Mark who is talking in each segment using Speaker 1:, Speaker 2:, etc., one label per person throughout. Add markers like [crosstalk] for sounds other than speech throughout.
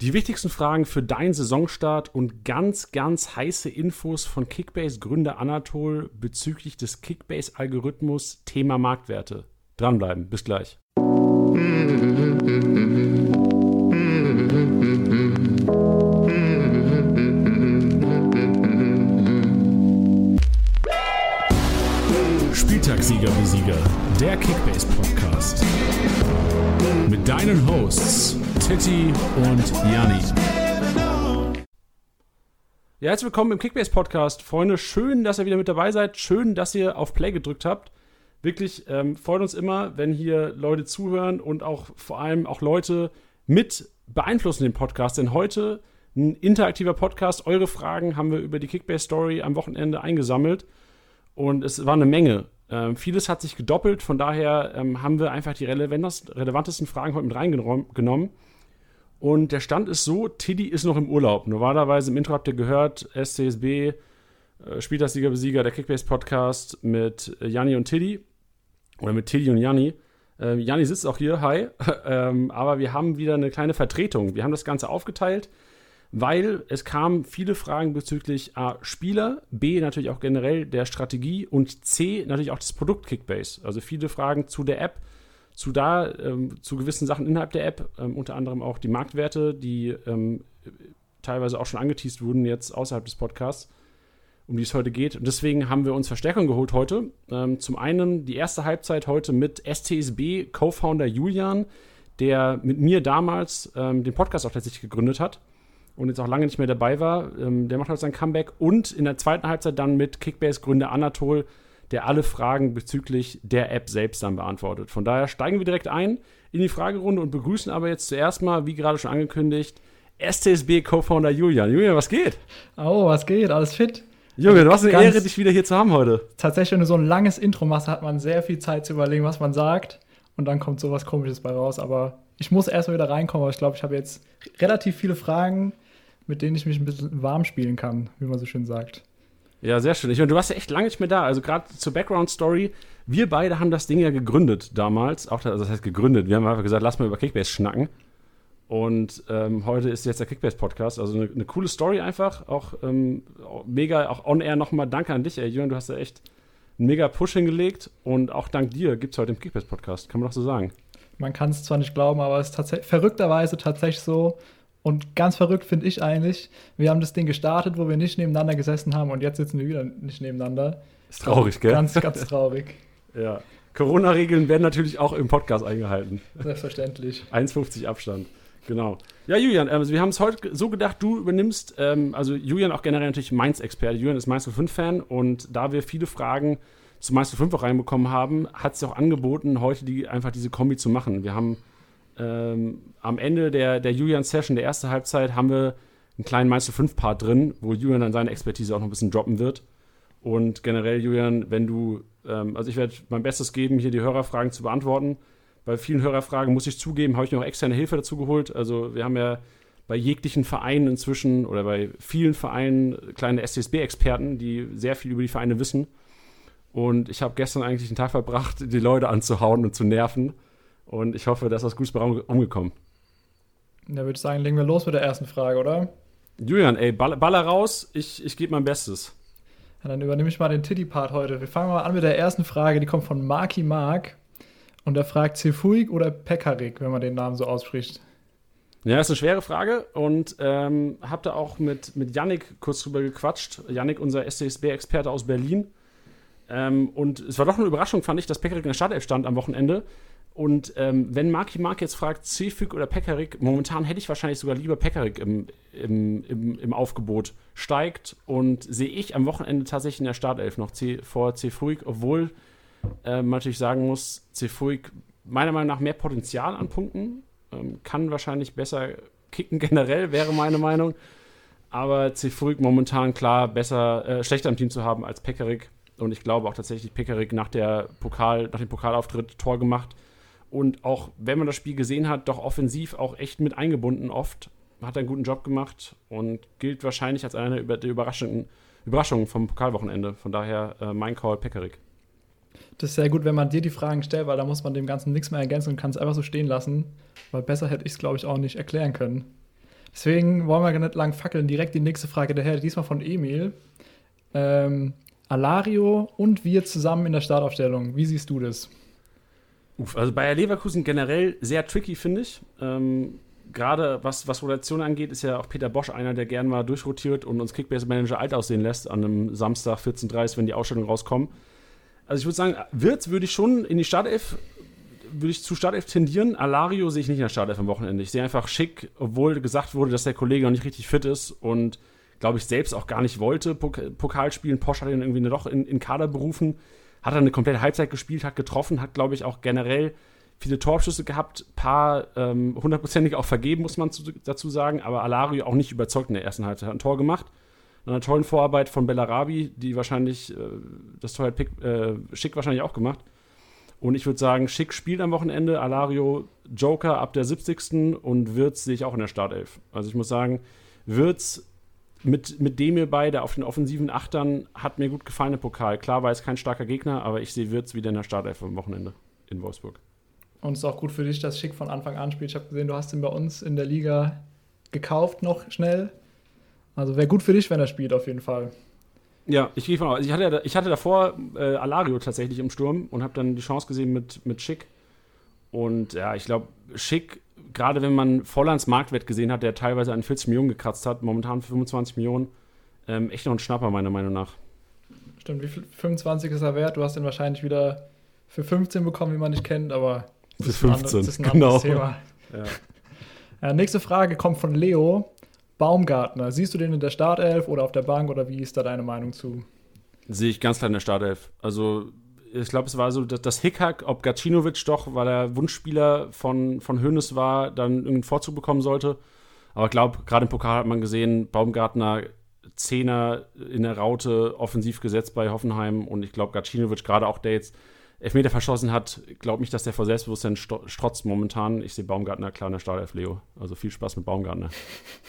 Speaker 1: Die wichtigsten Fragen für deinen Saisonstart und ganz, ganz heiße Infos von Kickbase-Gründer Anatol bezüglich des Kickbase-Algorithmus Thema Marktwerte. Dranbleiben, bis gleich. Spieltagssieger wie Sieger, der Kickbase-Podcast. Mit deinen Hosts Titti und Janni. Ja, herzlich willkommen im Kickbase Podcast. Freunde, schön, dass ihr wieder mit dabei seid. Schön, dass ihr auf Play gedrückt habt. Wirklich ähm, freut uns immer, wenn hier Leute zuhören und auch vor allem auch Leute mit beeinflussen den Podcast. Denn heute ein interaktiver Podcast. Eure Fragen haben wir über die Kickbase Story am Wochenende eingesammelt und es war eine Menge. Ähm, vieles hat sich gedoppelt, von daher ähm, haben wir einfach die relevantesten Fragen heute mit reingenommen. Und der Stand ist so, Tiddy ist noch im Urlaub. Normalerweise im Intro habt ihr gehört, SCSB, äh, Spieltagssieger, Besieger, der Kickbase-Podcast mit äh, Janni und Tiddy. Oder mit Tiddy und Janni. Äh, Janni sitzt auch hier, hi. [laughs] ähm, aber wir haben wieder eine kleine Vertretung. Wir haben das Ganze aufgeteilt, weil es kamen viele Fragen bezüglich A, Spieler, B, natürlich auch generell der Strategie und C, natürlich auch das Produkt Kickbase. Also viele Fragen zu der App zu da, ähm, zu gewissen Sachen innerhalb der App, ähm, unter anderem auch die Marktwerte, die ähm, teilweise auch schon angeteased wurden jetzt außerhalb des Podcasts, um die es heute geht. Und deswegen haben wir uns Verstärkung geholt heute. Ähm, zum einen die erste Halbzeit heute mit STSB Co-Founder Julian, der mit mir damals ähm, den Podcast auch tatsächlich gegründet hat und jetzt auch lange nicht mehr dabei war. Der macht heute sein Comeback und in der zweiten Halbzeit dann mit Kickbase-Gründer Anatol, der alle Fragen bezüglich der App selbst dann beantwortet. Von daher steigen wir direkt ein in die Fragerunde und begrüßen aber jetzt zuerst mal, wie gerade schon angekündigt, STSB Co-Founder Julian. Julian, was geht?
Speaker 2: Oh, was geht? Alles fit?
Speaker 1: Junge, du hast eine Ehre, dich wieder hier zu haben heute.
Speaker 2: Tatsächlich, wenn du so ein langes Intro machst, hat man sehr viel Zeit zu überlegen, was man sagt. Und dann kommt sowas Komisches bei raus. Aber ich muss erstmal wieder reinkommen. Aber ich glaube, ich habe jetzt relativ viele Fragen, mit denen ich mich ein bisschen warm spielen kann, wie man so schön sagt.
Speaker 1: Ja, sehr schön. Ich meine, du warst ja echt lange nicht mehr da. Also gerade zur Background-Story. Wir beide haben das Ding ja gegründet damals. Auch also das heißt gegründet. Wir haben einfach gesagt, lass mal über Kickbase schnacken. Und ähm, heute ist jetzt der Kickbase-Podcast. Also eine, eine, coole Story einfach. Auch ähm, mega, auch on-air nochmal danke an dich, ey, Jürgen. Du hast ja echt einen mega Push hingelegt. Und auch dank dir gibt es heute den Kickbase-Podcast. Kann man doch so sagen.
Speaker 2: Man kann es zwar nicht glauben, aber es ist verrückterweise tatsächlich so. Und ganz verrückt finde ich eigentlich, wir haben das Ding gestartet, wo wir nicht nebeneinander gesessen haben und jetzt sitzen wir wieder nicht nebeneinander.
Speaker 1: Ist traurig, gell?
Speaker 2: Ganz, ganz traurig. [laughs]
Speaker 1: ja. Corona-Regeln werden natürlich auch im Podcast eingehalten.
Speaker 2: Selbstverständlich.
Speaker 1: 1,50 Abstand. Genau. Ja, Julian, also wir haben es heute so gedacht, du übernimmst, ähm, also Julian auch generell natürlich Mainz-Experte. Julian ist Mainz 05-Fan und da wir viele Fragen zu Mainz 05 auch reinbekommen haben, hat es auch angeboten, heute die, einfach diese Kombi zu machen. Wir haben ähm, am Ende der, der Julian-Session, der ersten Halbzeit, haben wir einen kleinen Meister 5-Part drin, wo Julian dann seine Expertise auch noch ein bisschen droppen wird. Und generell, Julian, wenn du, ähm, also ich werde mein Bestes geben, hier die Hörerfragen zu beantworten. Bei vielen Hörerfragen muss ich zugeben, habe ich mir auch externe Hilfe dazu geholt. Also wir haben ja bei jeglichen Vereinen inzwischen oder bei vielen Vereinen kleine STSB-Experten, die sehr viel über die Vereine wissen. Und ich habe gestern eigentlich einen Tag verbracht, die Leute anzuhauen und zu nerven. Und ich hoffe, dass das gut bei umgekommen.
Speaker 2: Da würde ich sagen, legen wir los mit der ersten Frage, oder?
Speaker 1: Julian, ey, baller raus, ich, ich gebe mein Bestes.
Speaker 2: Ja, dann übernehme ich mal den Titty-Part heute. Wir fangen mal an mit der ersten Frage, die kommt von Marky Mark. Und er fragt Cefuig oder Pekarik, wenn man den Namen so ausspricht.
Speaker 1: Ja, das ist eine schwere Frage und ähm, habe da auch mit, mit Yannick kurz drüber gequatscht. Yannick, unser SCSB-Experte aus Berlin. Ähm, und es war doch eine Überraschung, fand ich, dass Pekarik in der Startelf stand am Wochenende. Und ähm, wenn Marki Mark jetzt fragt, Cefüg oder Pekarik, momentan hätte ich wahrscheinlich sogar lieber Pekarik im, im, im, im Aufgebot steigt. Und sehe ich am Wochenende tatsächlich in der Startelf noch C, vor Cefuig, obwohl äh, man natürlich sagen muss, Cefuig meiner Meinung nach mehr Potenzial an Punkten, ähm, kann wahrscheinlich besser kicken [laughs] generell, wäre meine Meinung. Aber Cefuig momentan klar besser, äh, schlechter im Team zu haben als Pekarik. Und ich glaube auch tatsächlich, Pekarik nach, der Pokal, nach dem Pokalauftritt Tor gemacht und auch wenn man das Spiel gesehen hat, doch offensiv auch echt mit eingebunden oft. Hat einen guten Job gemacht und gilt wahrscheinlich als eine der Überraschungen, Überraschungen vom Pokalwochenende. Von daher äh, mein Call Pekarik.
Speaker 2: Das ist sehr gut, wenn man dir die Fragen stellt, weil da muss man dem Ganzen nichts mehr ergänzen und kann es einfach so stehen lassen. Weil besser hätte ich es, glaube ich, auch nicht erklären können. Deswegen wollen wir gar nicht lang fackeln. Direkt die nächste Frage daher, diesmal von Emil. Ähm, Alario und wir zusammen in der Startaufstellung. Wie siehst du das?
Speaker 1: Also Bayer Leverkusen generell sehr tricky, finde ich. Ähm, Gerade was, was Rotation angeht, ist ja auch Peter Bosch einer, der gern mal durchrotiert und uns Kickbase-Manager alt aussehen lässt an einem Samstag 14.30 wenn die Ausstellungen rauskommen. Also ich würde sagen, Wirtz würde ich schon in die Startelf, würde ich zu Startelf tendieren. Alario sehe ich nicht in der Startelf am Wochenende. Ich sehe einfach schick, obwohl gesagt wurde, dass der Kollege noch nicht richtig fit ist und glaube ich selbst auch gar nicht wollte Pokal spielen. Posch hat ihn irgendwie doch in, in Kader berufen hat er eine komplette Halbzeit gespielt, hat getroffen, hat, glaube ich, auch generell viele Torschüsse gehabt, paar ähm, hundertprozentig auch vergeben, muss man zu, dazu sagen, aber Alario auch nicht überzeugt in der ersten Halbzeit. Hat ein Tor gemacht, nach einer tollen Vorarbeit von Bellarabi, die wahrscheinlich, äh, das Tor hat Pick, äh, Schick wahrscheinlich auch gemacht. Und ich würde sagen, Schick spielt am Wochenende, Alario Joker ab der 70. und Wirtz sehe ich auch in der Startelf. Also ich muss sagen, Wirtz mit, mit dem ihr beide auf den offensiven Achtern hat mir gut gefallen im Pokal. Klar war es kein starker Gegner, aber ich sehe Wirtz wieder in der Startelf am Wochenende in Wolfsburg.
Speaker 2: Und es ist auch gut für dich, dass Schick von Anfang an spielt. Ich habe gesehen, du hast ihn bei uns in der Liga gekauft noch schnell. Also wäre gut für dich, wenn er spielt, auf jeden Fall.
Speaker 1: Ja, ich gehe von aus. Ich hatte, ich hatte davor äh, Alario tatsächlich im Sturm und habe dann die Chance gesehen mit, mit Schick. Und ja, ich glaube, Schick gerade wenn man Vollands Marktwert gesehen hat, der teilweise an 40 Millionen gekratzt hat, momentan 25 Millionen, ähm, echt noch ein Schnapper, meiner Meinung nach.
Speaker 2: Stimmt, wie viel? 25 ist er wert? Du hast ihn wahrscheinlich wieder für 15 bekommen, wie man dich kennt, aber
Speaker 1: für 15,
Speaker 2: das ist ein genau. Thema. Ja. Ja, [laughs] nächste Frage kommt von Leo. Baumgartner, siehst du den in der Startelf oder auf der Bank oder wie ist da deine Meinung zu?
Speaker 1: Sehe ich ganz klar in der Startelf. Also ich glaube, es war so das, das Hickhack, ob Gacinovic doch, weil er Wunschspieler von, von Hönes war, dann irgendeinen Vorzug bekommen sollte. Aber ich glaube, gerade im Pokal hat man gesehen, Baumgartner Zehner in der Raute offensiv gesetzt bei Hoffenheim und ich glaube, Gacinovic, gerade auch der jetzt Elfmeter verschossen hat, glaube nicht, dass der vor Selbstbewusstsein strotzt momentan. Ich sehe Baumgartner klar in der Startelf, Leo. Also viel Spaß mit Baumgartner.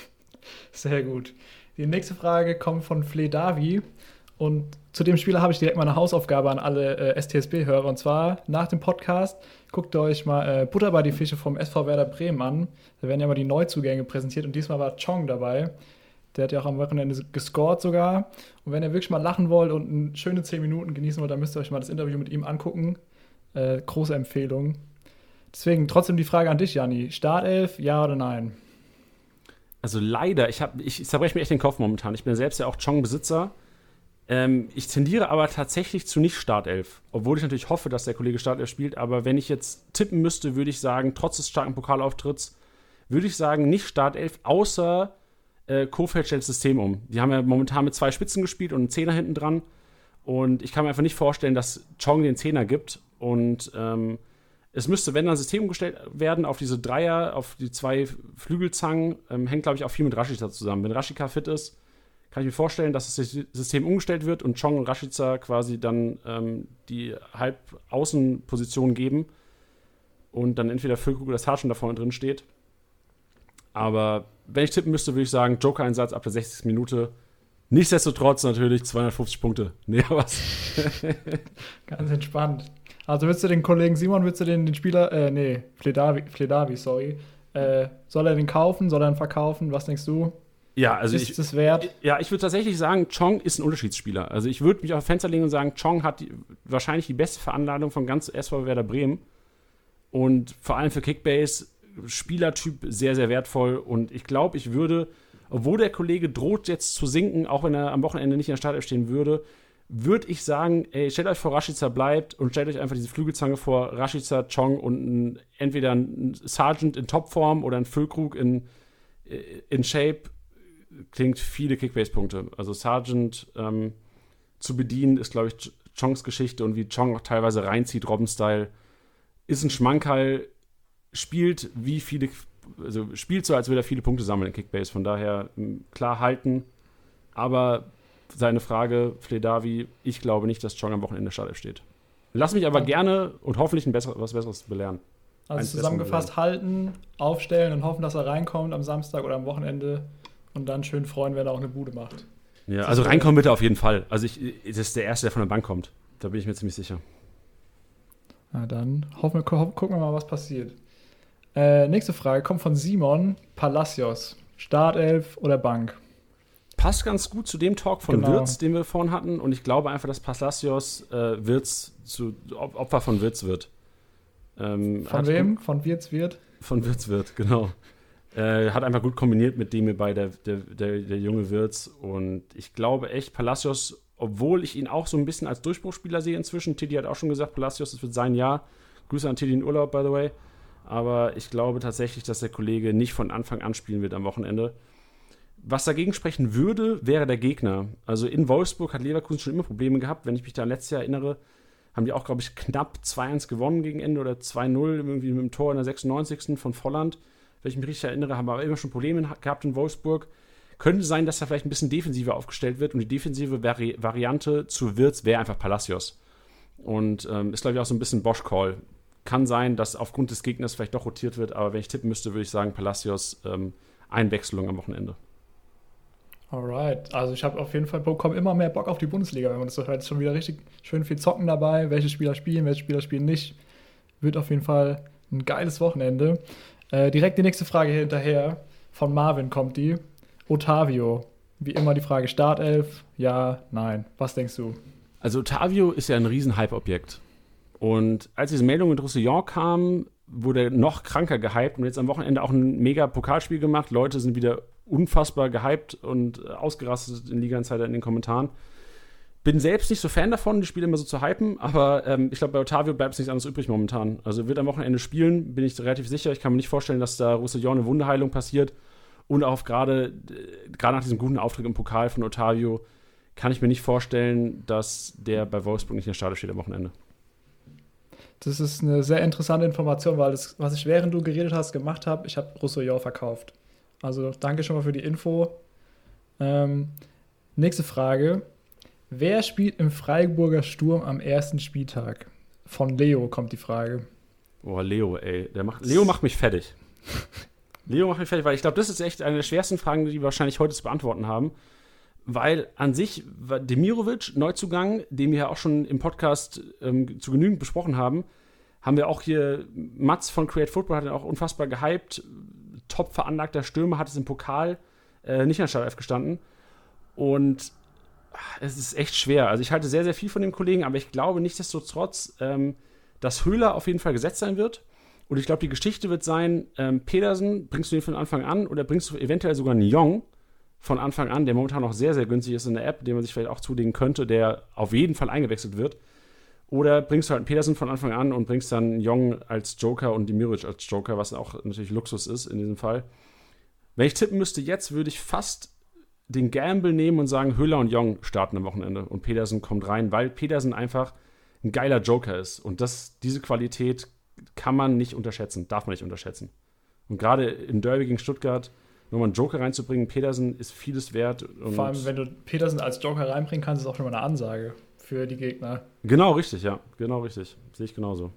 Speaker 1: [laughs]
Speaker 2: Sehr gut. Die nächste Frage kommt von Fledavi. Und zu dem Spieler habe ich direkt mal eine Hausaufgabe an alle äh, STSB-Hörer. Und zwar nach dem Podcast guckt euch mal äh, Butter bei die Fische vom SV Werder Bremen an. Da werden ja mal die Neuzugänge präsentiert und diesmal war Chong dabei. Der hat ja auch am Wochenende gescored sogar. Und wenn ihr wirklich mal lachen wollt und schöne 10 Minuten genießen wollt, dann müsst ihr euch mal das Interview mit ihm angucken. Äh, große Empfehlung. Deswegen trotzdem die Frage an dich, Jani. Startelf, ja oder nein?
Speaker 1: Also leider, ich, ich zerbreche mir echt den Kopf momentan. Ich bin selbst ja auch Chong-Besitzer. Ähm, ich tendiere aber tatsächlich zu nicht Startelf, obwohl ich natürlich hoffe, dass der Kollege Startelf spielt. Aber wenn ich jetzt tippen müsste, würde ich sagen, trotz des starken Pokalauftritts, würde ich sagen, nicht Startelf, außer äh, Kofeld stellt das System um. Die haben ja momentan mit zwei Spitzen gespielt und einen Zehner hinten dran. Und ich kann mir einfach nicht vorstellen, dass Chong den Zehner gibt. Und ähm, es müsste, wenn dann System umgestellt werden auf diese Dreier, auf die zwei Flügelzangen, ähm, hängt, glaube ich, auch viel mit Rashica zusammen. Wenn Rashica fit ist, kann ich mir vorstellen, dass das System umgestellt wird und Chong und Rashica quasi dann ähm, die Halbaußenposition geben und dann entweder Füllkrug oder Sargent da vorne drin steht. Aber wenn ich tippen müsste, würde ich sagen, Joker-Einsatz ab der 60. Minute. Nichtsdestotrotz natürlich 250 Punkte. [laughs] Nee, was? [laughs]
Speaker 2: Ganz entspannt. Also würdest du den Kollegen Simon, würdest du den, den Spieler, äh, nee, Fledavi, Fledavi sorry, äh, soll er den kaufen, soll er ihn verkaufen? Was denkst du?
Speaker 1: Ja, also
Speaker 2: ist ich, es wert?
Speaker 1: Ja, ich würde tatsächlich sagen, Chong ist ein Unterschiedsspieler. Also ich würde mich auf Fenster legen und sagen, Chong hat die, wahrscheinlich die beste Veranladung von ganz SV Werder Bremen. Und vor allem für Kickbase Spielertyp sehr, sehr wertvoll. Und ich glaube, ich würde, obwohl der Kollege droht jetzt zu sinken, auch wenn er am Wochenende nicht in der Startelf stehen würde, würde ich sagen, ey, stellt euch vor, Rashica bleibt und stellt euch einfach diese Flügelzange vor, Rashica, Chong und ein, entweder ein Sergeant in Topform oder ein Füllkrug in, in Shape klingt viele Kickbase-Punkte. Also Sargent ähm, zu bedienen ist, glaube ich, Chongs Geschichte und wie Chong auch teilweise reinzieht, Robben-Style, ist ein Schmankerl, spielt wie viele, also spielt so, als würde er viele Punkte sammeln in Kickbase. Von daher klar halten. Aber seine Frage, Fledavi, ich glaube nicht, dass Chong am Wochenende Startelf steht. Lass mich aber gerne und hoffentlich ein besser, was Besseres belehren.
Speaker 2: Also zusammengefasst halten, aufstellen und hoffen, dass er reinkommt am Samstag oder am Wochenende und dann schön freuen, wenn er auch eine Bude macht.
Speaker 1: Ja, also reinkommen bitte auf jeden Fall. Also ich, das ist der Erste, der von der Bank kommt. Da bin ich mir ziemlich sicher.
Speaker 2: Na dann hoffen wir, gucken wir mal, was passiert. Äh, nächste Frage kommt von Simon Palacios. Startelf oder Bank?
Speaker 1: Passt ganz gut zu dem Talk von
Speaker 2: Genau.
Speaker 1: Wirtz, den wir vorhin hatten. Und ich glaube einfach, dass Palacios äh, Wirtz zu Op- Opfer von Wirtz wird. Ähm,
Speaker 2: Von wem? Von Wirtz wird?
Speaker 1: Von Wirtz wird, genau. Äh, hat einfach gut kombiniert mit dem bei der, der, der, der junge Wirtz. Und ich glaube echt, Palacios, obwohl ich ihn auch so ein bisschen als Durchbruchsspieler sehe inzwischen, Teddy hat auch schon gesagt, Palacios, das wird sein Jahr. Grüße an Teddy in Urlaub, by the way. Aber ich glaube tatsächlich, dass der Kollege nicht von Anfang an spielen wird am Wochenende. Was dagegen sprechen würde, wäre der Gegner. Also in Wolfsburg hat Leverkusen schon immer Probleme gehabt. Wenn ich mich da an letztes Jahr erinnere, haben die auch, glaube ich, knapp 2-1 gewonnen gegen Ende oder 2-0 irgendwie mit dem Tor in der 96. von Volland. Wenn ich mich richtig erinnere, haben aber immer schon Probleme gehabt in Wolfsburg. Könnte sein, dass da vielleicht ein bisschen defensiver aufgestellt wird und die defensive Vari Variante zu Wirtz wäre einfach Palacios. Und ähm, ist, glaube ich, auch so ein bisschen Bosch-Call. Kann sein, dass aufgrund des Gegners vielleicht doch rotiert wird, aber wenn ich tippen müsste, würde ich sagen, Palacios ähm, Einwechslung am Wochenende.
Speaker 2: Alright. Also ich habe auf jeden Fall bekommen immer mehr Bock auf die Bundesliga, wenn man das so hört. Ist schon wieder richtig schön viel Zocken dabei. Welche Spieler spielen, welche Spieler spielen nicht. Wird auf jeden Fall ein geiles Wochenende. Äh, direkt die nächste Frage hier hinterher. Von Marvin kommt die. Otavio. Wie immer die Frage Startelf. Ja, nein. Was denkst du?
Speaker 1: Also Otavio ist ja ein riesen Hype-Objekt. Und als diese Meldung mit Roussillon kam, wurde er noch kranker gehypt und jetzt am Wochenende auch ein mega Pokalspiel gemacht. Leute sind wieder unfassbar gehypt und ausgerastet in Liga Insider in den Kommentaren. Bin selbst nicht so Fan davon, die Spiele immer so zu hypen, aber ähm, ich glaube, bei Otavio bleibt es nichts anderes übrig momentan. Also wird am Wochenende spielen, bin ich relativ sicher. Ich kann mir nicht vorstellen, dass da Roussillon eine Wunderheilung passiert. Und auch gerade äh, gerade nach diesem guten Auftritt im Pokal von Otavio kann ich mir nicht vorstellen, dass der bei Wolfsburg nicht in der Stade steht am Wochenende.
Speaker 2: Das ist eine sehr interessante Information, weil das, was ich während du geredet hast, gemacht habe, ich habe Roussillon verkauft. Also danke schon mal für die Info. Ähm, nächste Frage. Wer spielt im Freiburger Sturm am ersten Spieltag? Von Leo kommt die Frage.
Speaker 1: Boah, Leo, ej. Der macht, Leo macht mich fertig. [laughs] Leo macht mich fertig, weil ich glaube, das ist echt eine der schwersten Fragen, die wir wahrscheinlich heute zu beantworten haben. Weil an sich Demirovic, Neuzugang, den wir ja auch schon im Podcast ähm, zu genügend besprochen haben, haben wir auch hier, Mats von Create Football hat ihn auch unfassbar gehypt. Top veranlagter Stürmer, hat es im Pokal äh, nicht der Startelf gestanden. Und es ist echt schwer. Also ich halte sehr, sehr viel von dem Kollegen, aber ich glaube nichtsdestotrotz, ähm, dass Höhler auf jeden Fall gesetzt sein wird. Und ich glaube, die Geschichte wird sein, ähm, Pedersen, bringst du den von Anfang an oder bringst du eventuell sogar einen Jong von Anfang an, der momentan noch sehr, sehr günstig ist in der App, den man sich vielleicht auch zulegen könnte, der auf jeden Fall eingewechselt wird. Oder bringst du halt einen Pedersen von Anfang an und bringst dann Jong als Joker und Demirovic als Joker, was auch natürlich Luxus ist in diesem Fall. Wenn ich tippen müsste jetzt, würde ich fast den Gamble nehmen und sagen, Höhler und Jong starten am Wochenende und Pedersen kommt rein, weil Pedersen einfach ein geiler Joker ist. Und das, diese Qualität kann man nicht unterschätzen, darf man nicht unterschätzen. Und gerade im Derby gegen Stuttgart, nur mal einen Joker reinzubringen, Pedersen ist vieles wert. Und
Speaker 2: Vor allem, wenn du Petersen als Joker reinbringen kannst, ist auch schon mal eine Ansage für die Gegner.
Speaker 1: genau richtig, ja, genau richtig. Sehe ich genauso.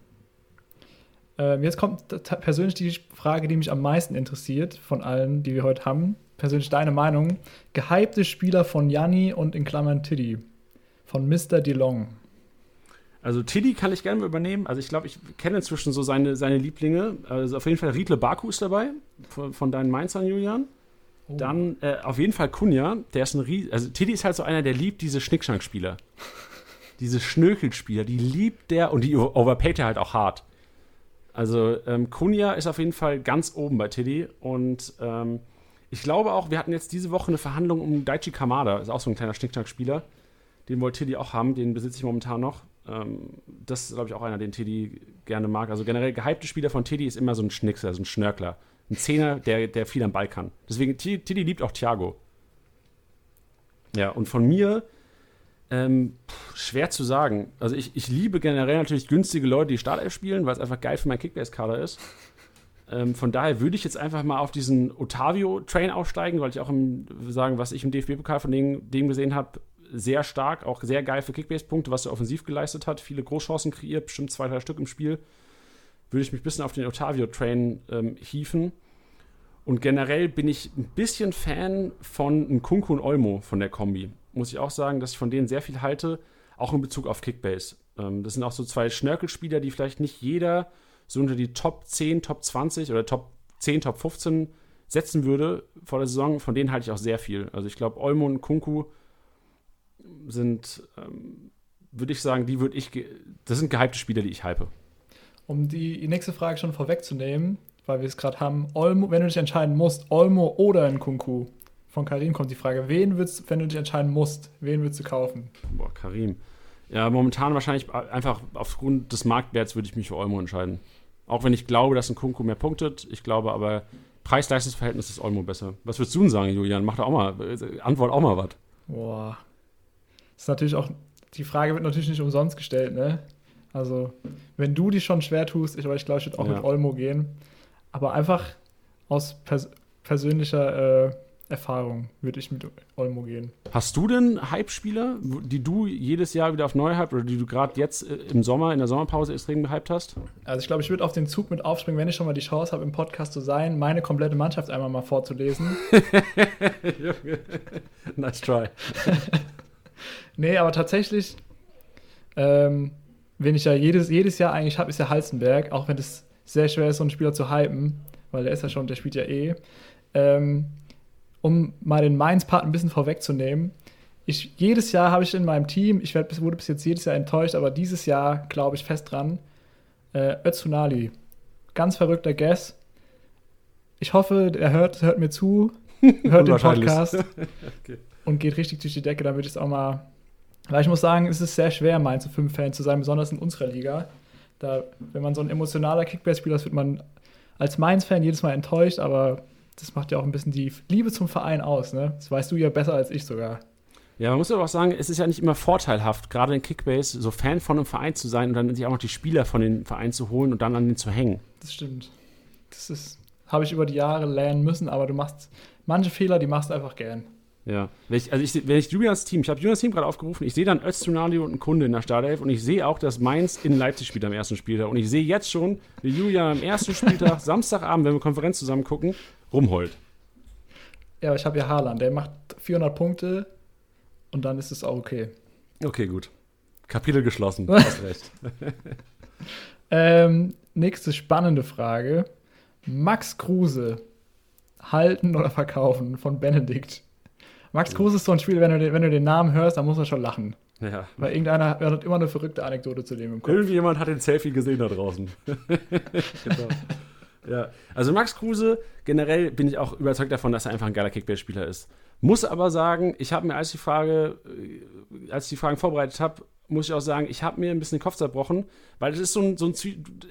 Speaker 2: Ähm, jetzt kommt persönlich die Frage, die mich am meisten interessiert von allen, die wir heute haben. Persönlich deine Meinung. Gehypte Spieler von Janni und in Klammern Tiddy. Von Mr. DeLong.
Speaker 1: Also Tiddy kann ich gerne mal übernehmen. Also ich glaube, ich kenne inzwischen so seine, seine Lieblinge. Also auf jeden Fall Riedle Baku ist dabei, von, von deinen Mainzern, Julian.
Speaker 2: Oh.
Speaker 1: Dann äh, auf jeden Fall Kunja, der ist ein Ries Also Tiddy ist halt so einer, der liebt diese Schnickschnack-Spieler. [laughs] diese Schnökelspieler, die liebt der und die overpayt er halt auch hart. Also ähm, Kunja ist auf jeden Fall ganz oben bei Tiddy und ähm, ich glaube auch, wir hatten jetzt diese Woche eine Verhandlung um Daichi Kamada, ist auch so ein kleiner Schnickschnack-Spieler. Den wollte Tiddy auch haben, den besitze ich momentan noch. Ähm, das ist, glaube ich, auch einer, den Tiddy gerne mag. Also generell gehypte Spieler von Tiddy ist immer so ein Schnickser, so ein Schnörkler. Ein Zehner, der, der viel am Ball kann. Deswegen, Tiddy liebt auch Thiago. Ja, und von mir, ähm, schwer zu sagen. Also ich, ich liebe generell natürlich günstige Leute, die Startelf spielen, weil es einfach geil für meinen Kickbase-Kader ist. Ähm, von daher würde ich jetzt einfach mal auf diesen Otavio-Train aufsteigen, weil ich auch im, sagen, was ich im DFB-Pokal von dem, dem gesehen habe, sehr stark, auch sehr geil für Kickbase-Punkte, was er offensiv geleistet hat. Viele Großchancen kreiert, bestimmt zwei, drei Stück im Spiel. Würde ich mich ein bisschen auf den Otavio-Train ähm, hieven. Und generell bin ich ein bisschen Fan von Nkunku und Olmo von der Kombi. Muss ich auch sagen, dass ich von denen sehr viel halte, auch in Bezug auf Kickbase. Ähm, das sind auch so zwei Schnörkelspieler, die vielleicht nicht jeder so unter die Top 10, Top 20 oder Top 10, Top 15 setzen würde vor der Saison, von denen halte ich auch sehr viel. Also ich glaube, Olmo und Kunku sind, ähm, würde ich sagen, die würde ich, das sind gehypte Spieler, die ich hype.
Speaker 2: Um die nächste Frage schon vorwegzunehmen, weil wir es gerade haben, Olmo, wenn du dich entscheiden musst, Olmo oder ein Kunku. Von Karim kommt die Frage, wen würdest, wenn du dich entscheiden musst, wen würdest du kaufen?
Speaker 1: Boah, Karim. Ja, momentan wahrscheinlich einfach aufgrund des Marktwerts würde ich mich für Olmo entscheiden. Auch wenn ich glaube, dass ein Kunku mehr punktet. Ich glaube aber, Preis-Leistungs-Verhältnis ist Olmo besser. Was würdest du denn sagen, Julian? Mach doch auch mal, antwort auch mal was.
Speaker 2: Boah. Ist natürlich auch, die Frage wird natürlich nicht umsonst gestellt, ne? Also, wenn du dich schon schwer tust, ich, ich glaube, ich würde auch ja. mit Olmo gehen. Aber einfach aus pers persönlicher äh, Erfahrung würde ich mit Olmo gehen.
Speaker 1: Hast du denn Hype-Spieler, die du jedes Jahr wieder auf neu hype oder die du gerade jetzt äh, im Sommer, in der Sommerpause extrem gehypt hast?
Speaker 2: Also ich glaube, ich würde auf den Zug mit aufspringen, wenn ich schon mal die Chance habe, im Podcast zu sein, meine komplette Mannschaft einmal mal vorzulesen. [laughs]
Speaker 1: nice try. [laughs]
Speaker 2: nee, aber tatsächlich, ähm, wenn ich ja jedes, jedes Jahr eigentlich habe, ist ja Halzenberg, auch wenn es sehr schwer ist, so einen Spieler zu hypen, weil der ist ja schon, der spielt ja eh. Ähm, um mal den Mainz-Part ein bisschen vorwegzunehmen. Ich, jedes Jahr habe ich in meinem Team, ich werd, wurde bis jetzt jedes Jahr enttäuscht, aber dieses Jahr glaube ich fest dran, äh, Özunali. Ganz verrückter Guess. Ich hoffe, er hört, hört mir zu, hört den Podcast [laughs] okay. und geht richtig durch die Decke, damit ich es auch mal. Weil ich muss sagen, es ist sehr schwer, Mainz 5-Fan zu sein, besonders in unserer Liga. Da, wenn man so ein emotionaler Kickbase-Spieler ist, wird man als Mainz-Fan jedes Mal enttäuscht, aber das macht ja auch ein bisschen die Liebe zum Verein aus, ne? Das weißt du ja besser als ich sogar.
Speaker 1: Ja, man muss aber auch sagen, es ist ja nicht immer vorteilhaft, gerade in Kickbase so Fan von einem Verein zu sein und dann sich auch noch die Spieler von den Vereinen zu holen und dann an den zu hängen.
Speaker 2: Das stimmt. Das ist, habe ich über die Jahre lernen müssen, aber du machst manche Fehler, die machst du einfach gern.
Speaker 1: Ja, wenn ich, also ich, wenn ich Julians Team, ich habe Julians Team gerade aufgerufen, ich sehe dann Öztunali und einen Kunde in der Startelf und ich sehe auch, dass Mainz in Leipzig spielt am ersten Spieltag und ich sehe jetzt schon, wie Julian am ersten Spieltag, [laughs] Samstagabend, wenn wir Konferenz zusammen gucken, rumheult.
Speaker 2: Ja, aber ich habe ja Haaland, der macht 400 Punkte und dann ist es auch okay.
Speaker 1: Okay, gut. Kapitel geschlossen, [laughs] hast recht. [laughs]
Speaker 2: ähm, nächste spannende Frage. Max Kruse, halten oder verkaufen von Benedikt? Max Kruse ist so ein Spiel, wenn du, wenn du den Namen hörst, dann muss er schon lachen.
Speaker 1: Ja.
Speaker 2: Weil irgendeiner hat immer eine verrückte Anekdote zu dem im
Speaker 1: Kopf. Irgendjemand hat den Selfie gesehen da draußen. [laughs] genau. Ja, also Max Kruse, generell bin ich auch überzeugt davon, dass er einfach ein geiler Kickbase-Spieler ist. Muss aber sagen, ich habe mir, als die Frage, äh, als ich die Fragen vorbereitet habe, muss ich auch sagen, ich habe mir ein bisschen den Kopf zerbrochen, weil es ist so ein, so ein,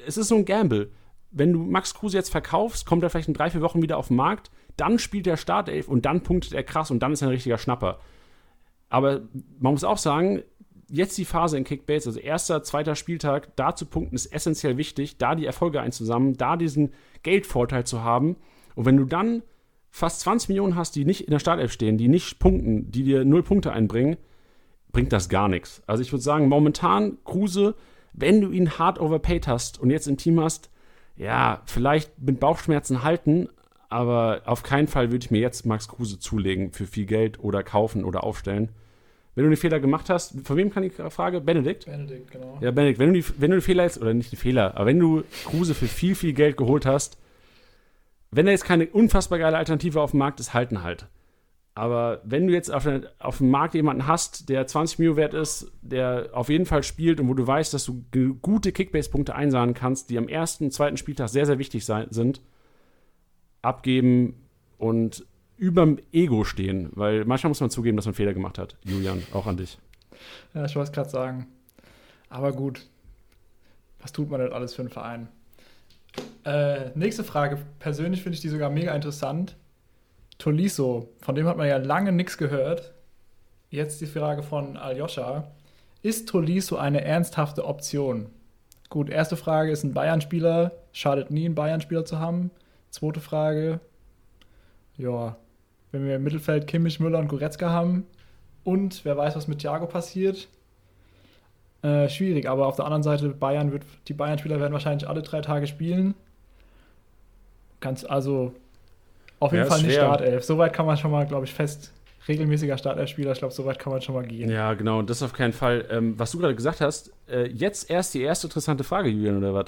Speaker 1: es ist so ein Gamble. Wenn du Max Kruse jetzt verkaufst, kommt er vielleicht in drei, vier Wochen wieder auf den Markt, dann spielt er Startelf und dann punktet er krass und dann ist er ein richtiger Schnapper. Aber man muss auch sagen, jetzt die Phase in Kickbase, also erster, zweiter Spieltag, da zu punkten, ist essentiell wichtig, da die Erfolge einzusammeln, da diesen Geldvorteil zu haben. Und wenn du dann fast 20 Millionen hast, die nicht in der Startelf stehen, die nicht punkten, die dir null Punkte einbringen, bringt das gar nichts. Also ich würde sagen, momentan Kruse, wenn du ihn hart overpaid hast und jetzt im Team hast, ja, vielleicht mit Bauchschmerzen halten, aber auf keinen Fall würde ich mir jetzt Max Kruse zulegen für viel Geld oder kaufen oder aufstellen. Wenn du den Fehler gemacht hast, von wem kann die Frage? Benedikt?
Speaker 2: Benedikt, genau.
Speaker 1: Ja, Benedikt, wenn du, die, wenn du den Fehler jetzt, oder nicht den Fehler, aber wenn du Kruse für viel, viel Geld geholt hast, wenn da jetzt keine unfassbar geile Alternative auf dem Markt ist, halten halt. Aber wenn du jetzt auf, auf dem Markt jemanden hast, der 20 Mio wert ist, der auf jeden Fall spielt und wo du weißt, dass du gute Kickbase-Punkte einsahen kannst, die am ersten, zweiten Spieltag sehr, sehr wichtig sein, sind, abgeben und überm Ego stehen, weil manchmal muss man zugeben, dass man Fehler gemacht hat. Julian, auch an dich.
Speaker 2: Ja, ich wollte es gerade sagen. Aber gut, was tut man denn alles für einen Verein? Äh, nächste Frage. Persönlich finde ich die sogar mega interessant. Tolisso, von dem hat man ja lange nichts gehört. Jetzt die Frage von Aljoscha. Ist Tolisso eine ernsthafte Option? Gut, erste Frage ist ein Bayern-Spieler. Schadet nie, einen Bayern-Spieler zu haben. Zweite Frage. Ja, wenn wir im Mittelfeld Kimmich, Müller und Goretzka haben und wer weiß, was mit Thiago passiert. Äh, schwierig, aber auf der anderen Seite, Bayern wird, die Bayern-Spieler werden wahrscheinlich alle drei Tage spielen. Ganz, also auf jeden ja, Fall nicht Startelf. Soweit kann man schon mal, glaube ich, fest. Regelmäßiger Startelf-Spieler, ich glaube, soweit kann man schon mal gehen.
Speaker 1: Ja, genau, das auf keinen Fall. Ähm, was du gerade gesagt hast, äh, jetzt erst die erste interessante Frage, Julian, oder was?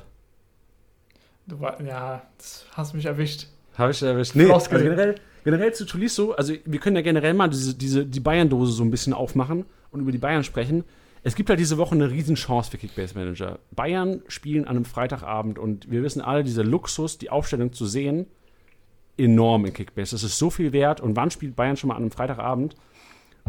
Speaker 2: Du, ja, das hast mich erwischt.
Speaker 1: Habe ich erwischt. Nee, also generell, generell zu Tolisso, also wir können ja generell mal diese, diese, die Bayern-Dose so ein bisschen aufmachen und über die Bayern sprechen. Es gibt halt diese Woche eine Riesenchance für Kickbase Manager. Bayern spielen an einem Freitagabend und wir wissen alle, dieser Luxus, die Aufstellung zu sehen, enorm in Kickbase. Das ist so viel wert. Und wann spielt Bayern schon mal an einem Freitagabend?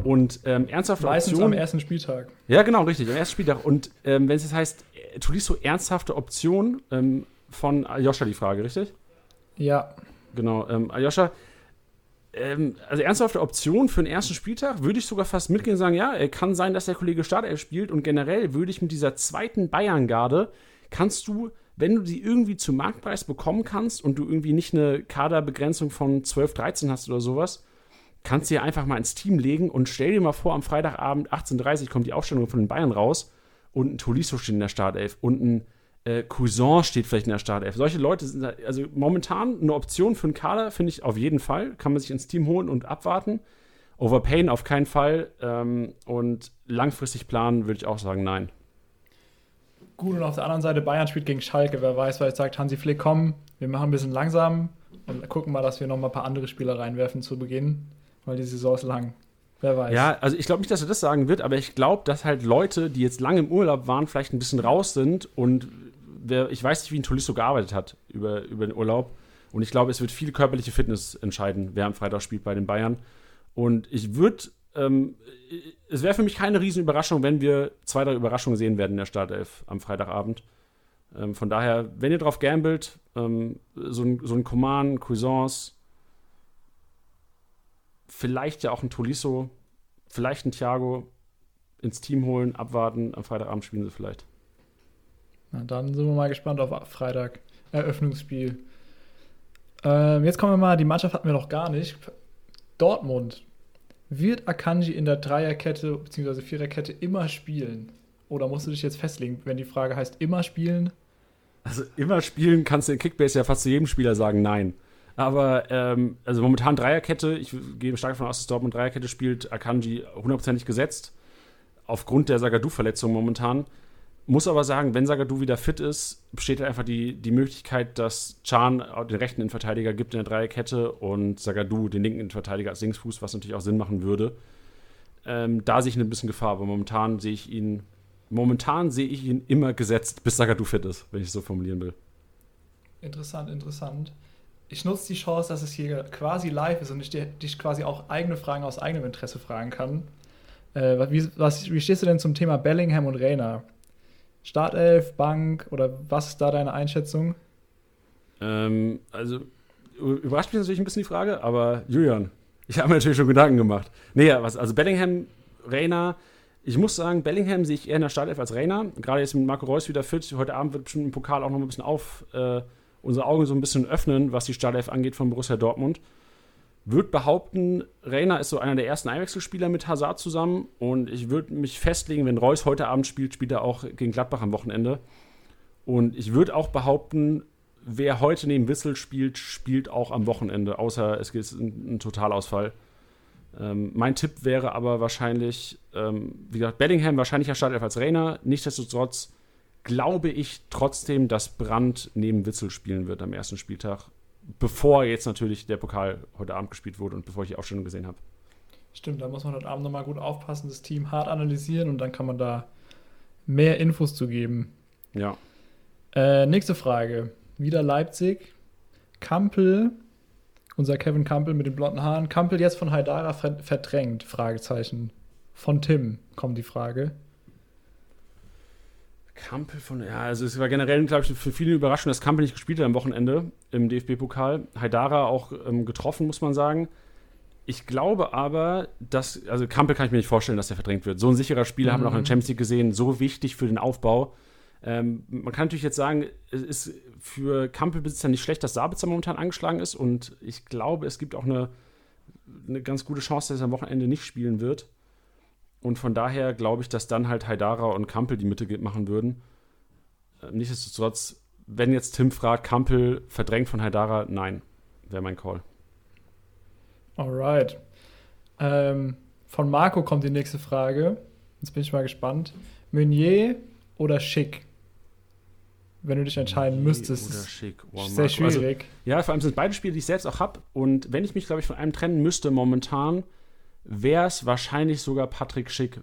Speaker 1: Und ähm, ernsthafte
Speaker 2: Meistens Option, am ersten Spieltag.
Speaker 1: Ja, genau, richtig, am ersten Spieltag. Und ähm, wenn es jetzt heißt, äh, Tolisso ernsthafte Option ähm, von Aljoscha die Frage, richtig?
Speaker 2: Ja.
Speaker 1: Genau, ähm, Aljoscha, ähm, also ernsthafte Option für den ersten Spieltag würde ich sogar fast mitgehen und sagen, ja, kann sein, dass der Kollege Startelf spielt und generell würde ich mit dieser zweiten Bayern-Garde, kannst du, wenn du sie irgendwie zum Marktpreis bekommen kannst und du irgendwie nicht eine Kaderbegrenzung von 12, 13 hast oder sowas, kannst du dir einfach mal ins Team legen und stell dir mal vor, am Freitagabend 18.30 Uhr kommt die Aufstellung von den Bayern raus und ein Tolisso steht in der Startelf und ein äh, Cousin steht vielleicht in der Startelf. Solche Leute sind also momentan eine Option für einen Kader, finde ich auf jeden Fall. Kann man sich ins Team holen und abwarten. Overpayen auf keinen Fall. Ähm, und langfristig planen würde ich auch sagen, nein.
Speaker 2: Gut, und auf der anderen Seite, Bayern spielt gegen Schalke. Wer weiß, weil jetzt sagt Hansi Flick, komm, wir machen ein bisschen langsam und gucken mal, dass wir noch mal ein paar andere Spieler reinwerfen zu Beginn weil die Saison ist lang. Wer weiß.
Speaker 1: Ja, also ich glaube nicht, dass er das sagen wird, aber ich glaube, dass halt Leute, die jetzt lange im Urlaub waren, vielleicht ein bisschen raus sind und wer, ich weiß nicht, wie ein Tolisso gearbeitet hat über, über den Urlaub. Und ich glaube, es wird viel körperliche Fitness entscheiden, wer am Freitag spielt bei den Bayern. Und ich würde, ähm, es wäre für mich keine Riesenüberraschung, wenn wir zwei, drei Überraschungen sehen werden in der Startelf am Freitagabend. Ähm, von daher, wenn ihr drauf gambelt, ähm, so ein, so ein Coman, Cuisance, vielleicht ja auch ein Tolisso, vielleicht ein Thiago ins Team holen, abwarten. Am Freitagabend spielen sie vielleicht.
Speaker 2: Na, dann sind wir mal gespannt auf Freitag. Eröffnungsspiel. Ähm, jetzt kommen wir mal, die Mannschaft hatten wir noch gar nicht. Dortmund. Wird Akanji in der Dreierkette bzw. Viererkette immer spielen? Oder musst du dich jetzt festlegen, wenn die Frage heißt, immer spielen?
Speaker 1: Also immer spielen kannst du in Kickbase ja fast zu jedem Spieler sagen, nein. Aber ähm, also momentan Dreierkette, ich gehe stark davon aus, dass Dortmund Dreierkette spielt, Akanji hundertprozentig gesetzt. Aufgrund der Sagadu-Verletzung momentan. Muss aber sagen, wenn Sagadu wieder fit ist, besteht halt einfach die, die Möglichkeit, dass Chan den rechten Innenverteidiger gibt in der Dreierkette und Sagadu den linken Innenverteidiger als Linksfuß, was natürlich auch Sinn machen würde. Ähm, da sehe ich ein bisschen Gefahr, aber momentan sehe ich ihn, momentan sehe ich ihn immer gesetzt, bis Sagadu fit ist, wenn ich es so formulieren will.
Speaker 2: Interessant, interessant ich nutze die Chance, dass es hier quasi live ist und ich dich quasi auch eigene Fragen aus eigenem Interesse fragen kann. Äh, wie, was, wie stehst du denn zum Thema Bellingham und Reina? Startelf, Bank oder was ist da deine Einschätzung?
Speaker 1: Ähm, also überrascht mich natürlich ein bisschen die Frage, aber Julian, ich habe mir natürlich schon Gedanken gemacht. Nee, was, also Bellingham, Reina, ich muss sagen, Bellingham sehe ich eher in der Startelf als Reina. Gerade jetzt mit Marco Reus wieder fit. Heute Abend wird bestimmt im Pokal auch noch ein bisschen auf. Äh, unsere Augen so ein bisschen öffnen, was die Startelf angeht von Borussia Dortmund. Würde behaupten, Reiner ist so einer der ersten Einwechselspieler mit Hazard zusammen und ich würde mich festlegen, wenn Reus heute Abend spielt, spielt er auch gegen Gladbach am Wochenende. Und ich würde auch behaupten, wer heute neben Wissel spielt, spielt auch am Wochenende, außer es ist ein, ein Totalausfall. Ähm, mein Tipp wäre aber wahrscheinlich, ähm, wie gesagt, Bellingham wahrscheinlicher Startelf als Rainer. Nichtsdestotrotz glaube ich trotzdem, dass Brandt neben Witzel spielen wird am ersten Spieltag, bevor jetzt natürlich der Pokal heute Abend gespielt wurde und bevor ich die Aufstellung gesehen habe.
Speaker 2: Stimmt, da muss man heute Abend nochmal gut aufpassen, das Team hart analysieren und dann kann man da mehr Infos zu geben.
Speaker 1: Ja.
Speaker 2: Äh, nächste Frage. Wieder Leipzig. Kampel, unser Kevin Kampel mit den blonden Haaren. Kampel jetzt von Haidara verdrängt? Fragezeichen. Von Tim kommt die Frage.
Speaker 1: Kampel von, ja, also es war generell, glaube ich, für viele Überraschung, dass Kampel nicht gespielt hat am Wochenende im DFB-Pokal. Haidara auch ähm, getroffen, muss man sagen. Ich glaube aber, dass, also Kampel kann ich mir nicht vorstellen, dass er verdrängt wird. So ein sicherer Spieler mhm. haben wir auch in der mhm. Champions League gesehen, so wichtig für den Aufbau. Ähm, man kann natürlich jetzt sagen, es ist für Kampelbesitzer nicht schlecht, dass Sabitzer momentan angeschlagen ist und ich glaube, es gibt auch eine, eine ganz gute Chance, dass er am Wochenende nicht spielen wird. Und von daher glaube ich, dass dann halt Haidara und Kampel die Mitte machen würden. Äh, nichtsdestotrotz, wenn jetzt Tim fragt, Kampel verdrängt von Haidara, nein, wäre mein Call.
Speaker 2: Alright. Ähm, von Marco kommt die nächste Frage. Jetzt bin ich mal gespannt. Meunier oder Schick? wenn du dich entscheiden
Speaker 1: Meunier
Speaker 2: müsstest.
Speaker 1: Oder
Speaker 2: ist
Speaker 1: Schick. Oh,
Speaker 2: sehr.
Speaker 1: Also,
Speaker 2: schwierig.
Speaker 1: ja, vor allem sind es beide Spiele, die ich selbst auch habe. Und wenn ich mich, glaube ich, von einem trennen müsste momentan, wäre es wahrscheinlich sogar Patrick Schick,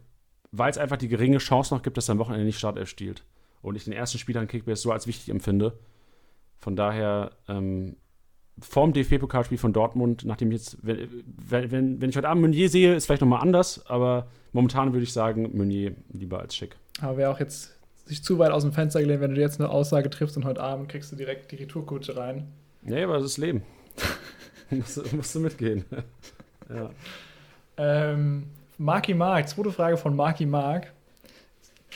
Speaker 1: weil es einfach die geringe Chance noch gibt, dass er am Wochenende nicht Startelf spielt. Und ich den ersten Spieler in Kickbase so als wichtig empfinde. Von daher, ähm, vorm DFB-Pokalspiel von Dortmund, nachdem ich jetzt, wenn, wenn, wenn ich heute Abend Meunier sehe, ist vielleicht nochmal anders, aber momentan würde ich sagen, Meunier lieber als Schick.
Speaker 2: Aber wäre auch jetzt sich zu weit aus dem Fenster gelehnt, wenn du jetzt eine Aussage triffst und heute Abend kriegst du direkt die Retourkutsche rein.
Speaker 1: Nee, aber das ist Leben. [laughs] musst, musst du mitgehen. [laughs] ja.
Speaker 2: Ähm, Marky Mark, zweite Frage von Marky Mark.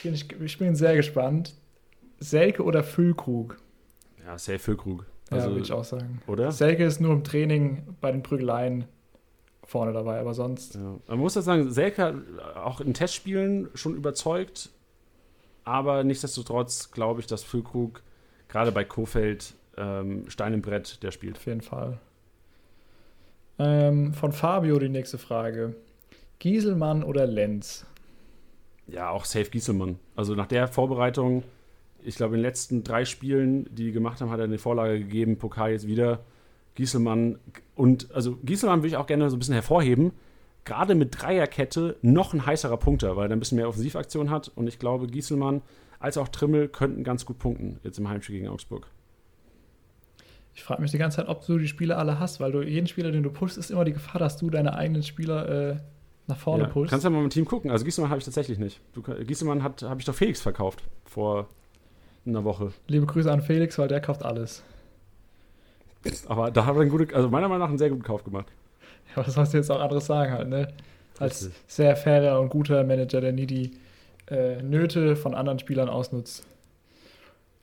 Speaker 2: Ich, ich bin sehr gespannt. Selke oder Füllkrug?
Speaker 1: Ja, safe Füllkrug.
Speaker 2: ja,
Speaker 1: Also,
Speaker 2: würde ich auch sagen.
Speaker 1: oder?
Speaker 2: Selke ist nur im Training bei den Prügeleien vorne dabei, aber sonst
Speaker 1: Ja. Man muss das sagen, Selke hat auch in Testspielen schon überzeugt, aber nichtsdestotrotz glaube ich, dass Füllkrug gerade bei Kofeld ähm, Stein im Brett, der spielt.
Speaker 2: auf jeden Fall. Ähm, von Fabio die nächste Frage. Gieselmann oder Lenz?
Speaker 1: Ja, auch safe Gieselmann. Also nach der Vorbereitung, ich glaube, in den letzten drei Spielen, die gemacht haben, hat er eine Vorlage gegeben, Pokal jetzt wieder. Gieselmann und also Gieselmann würde ich auch gerne so ein bisschen hervorheben. Gerade mit Dreierkette noch ein heißerer Punkter, weil er ein bisschen mehr Offensivaktion hat. Und ich glaube, Gieselmann als auch Trimmel könnten ganz gut punkten jetzt im Heimspiel gegen Augsburg.
Speaker 2: Ich frage mich die ganze Zeit, ob du die Spieler alle hast, weil du jeden Spieler, den du pushst, ist immer die Gefahr, dass du deine eigenen Spieler äh, nach vorne
Speaker 1: Ja,
Speaker 2: pushst.
Speaker 1: kannst ja mal im Team gucken. Also Gieselmann habe ich tatsächlich nicht. Du, Gieselmann hat, habe ich doch Felix verkauft vor einer Woche.
Speaker 2: Liebe Grüße an Felix, weil der kauft alles.
Speaker 1: Aber da hat er einen guten, also meiner Meinung nach einen sehr guten Kauf gemacht.
Speaker 2: Ja, was sollst du jetzt auch anderes sagen halt, ne? Als
Speaker 1: Richtig.
Speaker 2: sehr fairer und guter Manager, der nie die äh, Nöte von anderen Spielern ausnutzt.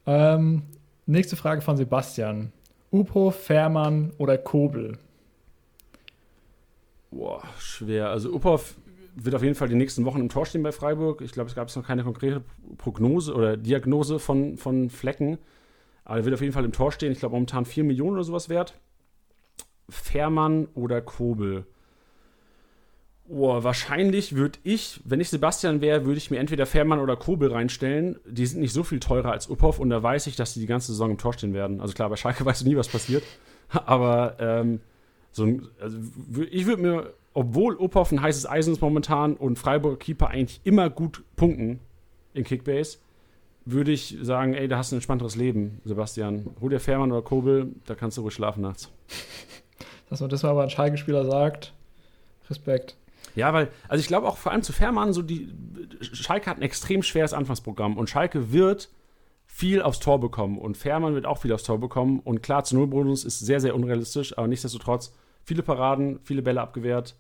Speaker 2: Ähm, nächste Frage von Sebastian. Upo, Fährmann oder Kobel?
Speaker 1: Boah, schwer. Also Uphoff wird auf jeden Fall die nächsten Wochen im Tor stehen bei Freiburg. Ich glaube, es gab noch keine konkrete Prognose oder Diagnose von, von Flecken. Aber er wird auf jeden Fall im Tor stehen. Ich glaube, momentan 4 Millionen oder sowas wert. Fährmann oder Kobel? Oh, wahrscheinlich würde ich, wenn ich Sebastian wäre, würde ich mir entweder Fährmann oder Kobel reinstellen. Die sind nicht so viel teurer als Uphoff und da weiß ich, dass die die ganze Saison im Tor stehen werden. Also klar, bei Schalke [laughs] weißt du nie, was passiert. Aber ähm, so ein, also ich würde mir, obwohl Uphoff ein heißes Eisen ist momentan und Freiburg Keeper eigentlich immer gut punkten in Kickbase, würde ich sagen, ey, da hast du ein entspannteres Leben, Sebastian. Hol dir Fährmann oder Kobel, da kannst du ruhig schlafen nachts.
Speaker 2: Dass man das mal bei einem Schalke-Spieler sagt, Respekt.
Speaker 1: Ja, weil, also ich glaube auch vor allem zu Fährmann, so die, Schalke hat ein extrem schweres Anfangsprogramm und Schalke wird viel aufs Tor bekommen und Fährmann wird auch viel aufs Tor bekommen und klar, zu Nullbonus ist sehr, sehr unrealistisch, aber nichtsdestotrotz viele Paraden, viele Bälle abgewehrt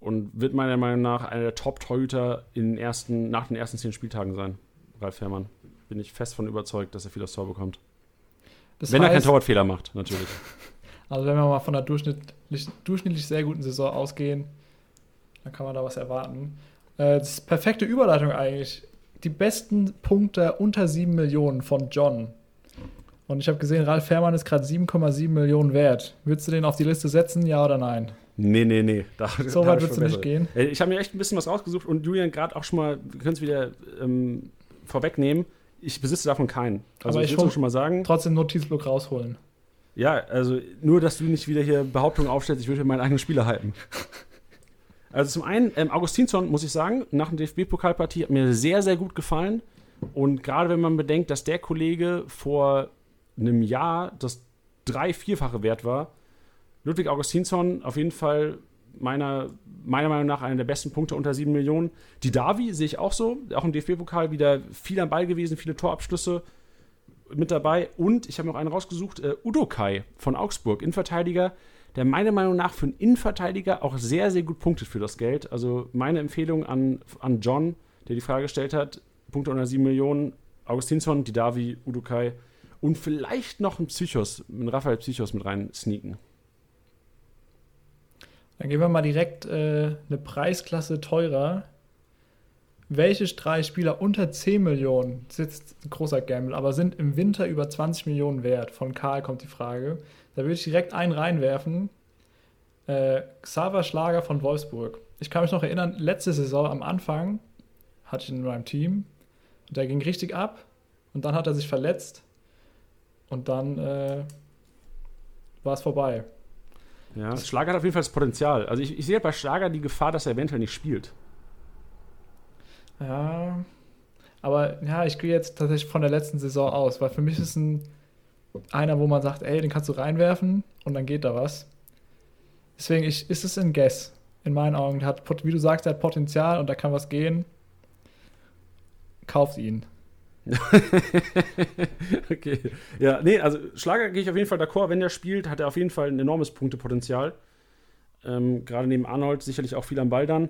Speaker 1: und wird meiner Meinung nach einer der Top-Torhüter in den ersten, nach den ersten zehn Spieltagen sein, Ralf Fährmann. Bin ich fest von überzeugt, dass er viel aufs Tor bekommt.
Speaker 2: Das
Speaker 1: Wenn er keinen
Speaker 2: heißt,
Speaker 1: Torwartfehler macht, natürlich. [laughs]
Speaker 2: also wenn wir mal von einer durchschnittlich, durchschnittlich sehr guten Saison ausgehen, dann kann man da was erwarten. Äh, das ist perfekte Überleitung eigentlich. Die besten Punkte unter 7 Millionen von John. Und ich habe gesehen, Ralf Fährmann ist gerade 7,7 Millionen wert. Würdest du den auf die Liste setzen, ja oder nein?
Speaker 1: Nee, nee, nee. Da,
Speaker 2: So weit würdest du nicht gehen.
Speaker 1: Äh, Ich habe mir echt ein bisschen was rausgesucht und Julian gerade auch schon mal, wir können es wieder ähm, vorwegnehmen, ich besitze davon keinen. Also
Speaker 2: Aber
Speaker 1: ich will schon mal sagen,
Speaker 2: Trotzdem Notizblock rausholen.
Speaker 1: ja, also nur, dass du nicht wieder hier Behauptungen aufstellst, ich würde meinen eigenen Spieler halten. [laughs] Also zum einen, ähm, Augustinsson, muss ich sagen, nach der DFB-Pokalpartie hat mir sehr, sehr gut gefallen. Und gerade wenn man bedenkt, dass der Kollege vor einem Jahr das drei-, vierfache wert war, Ludwig Augustinsson auf jeden Fall meiner, meiner Meinung nach einer der besten Punkte unter 7 Millionen. Die Davi sehe ich auch so, auch im DFB-Pokal wieder viel am Ball gewesen, viele Torabschlüsse mit dabei. Und ich habe noch einen rausgesucht, äh, Udo Kai von Augsburg, Innenverteidiger, der meiner Meinung nach für einen Innenverteidiger auch sehr, sehr gut punktet für das Geld. Also meine Empfehlung an, an John, der die Frage gestellt hat, Punkte unter 7 Millionen, Augustinsson, Didavi, Udo Kai und vielleicht noch ein Psychos, einen Raphael Psychos mit rein sneaken.
Speaker 2: Dann gehen wir mal direkt äh, eine Preisklasse teurer. Welche drei Spieler unter 10 Millionen, das ist jetzt ein großer Gamble, aber sind im Winter über 20 Millionen wert? Von Karl kommt die Frage. Da würde ich direkt einen reinwerfen. Äh, Xaver Schlager von Wolfsburg. Ich kann mich noch erinnern, letzte Saison am Anfang hatte ich ihn in meinem Team und der ging richtig ab. Und dann hat er sich verletzt. Und dann äh, war es vorbei.
Speaker 1: Ja, Schlager hat auf jeden Fall das Potenzial. Also ich, ich sehe bei Schlager die Gefahr, dass er eventuell nicht spielt.
Speaker 2: Ja, aber ja, ich gehe jetzt tatsächlich von der letzten Saison aus, weil für mich ist ein einer, wo man sagt, ey, den kannst du reinwerfen und dann geht da was. Deswegen ich, ist es ein Guess in meinen Augen. Der hat, wie du sagst, der hat Potenzial und da kann was gehen. Kauft ihn. [laughs]
Speaker 1: okay. Ja, nee, also Schlager gehe ich auf jeden Fall d'accord. Wenn der spielt, hat er auf jeden Fall ein enormes Punktepotenzial. Ähm, Gerade neben Arnold sicherlich auch viel am Ball dann.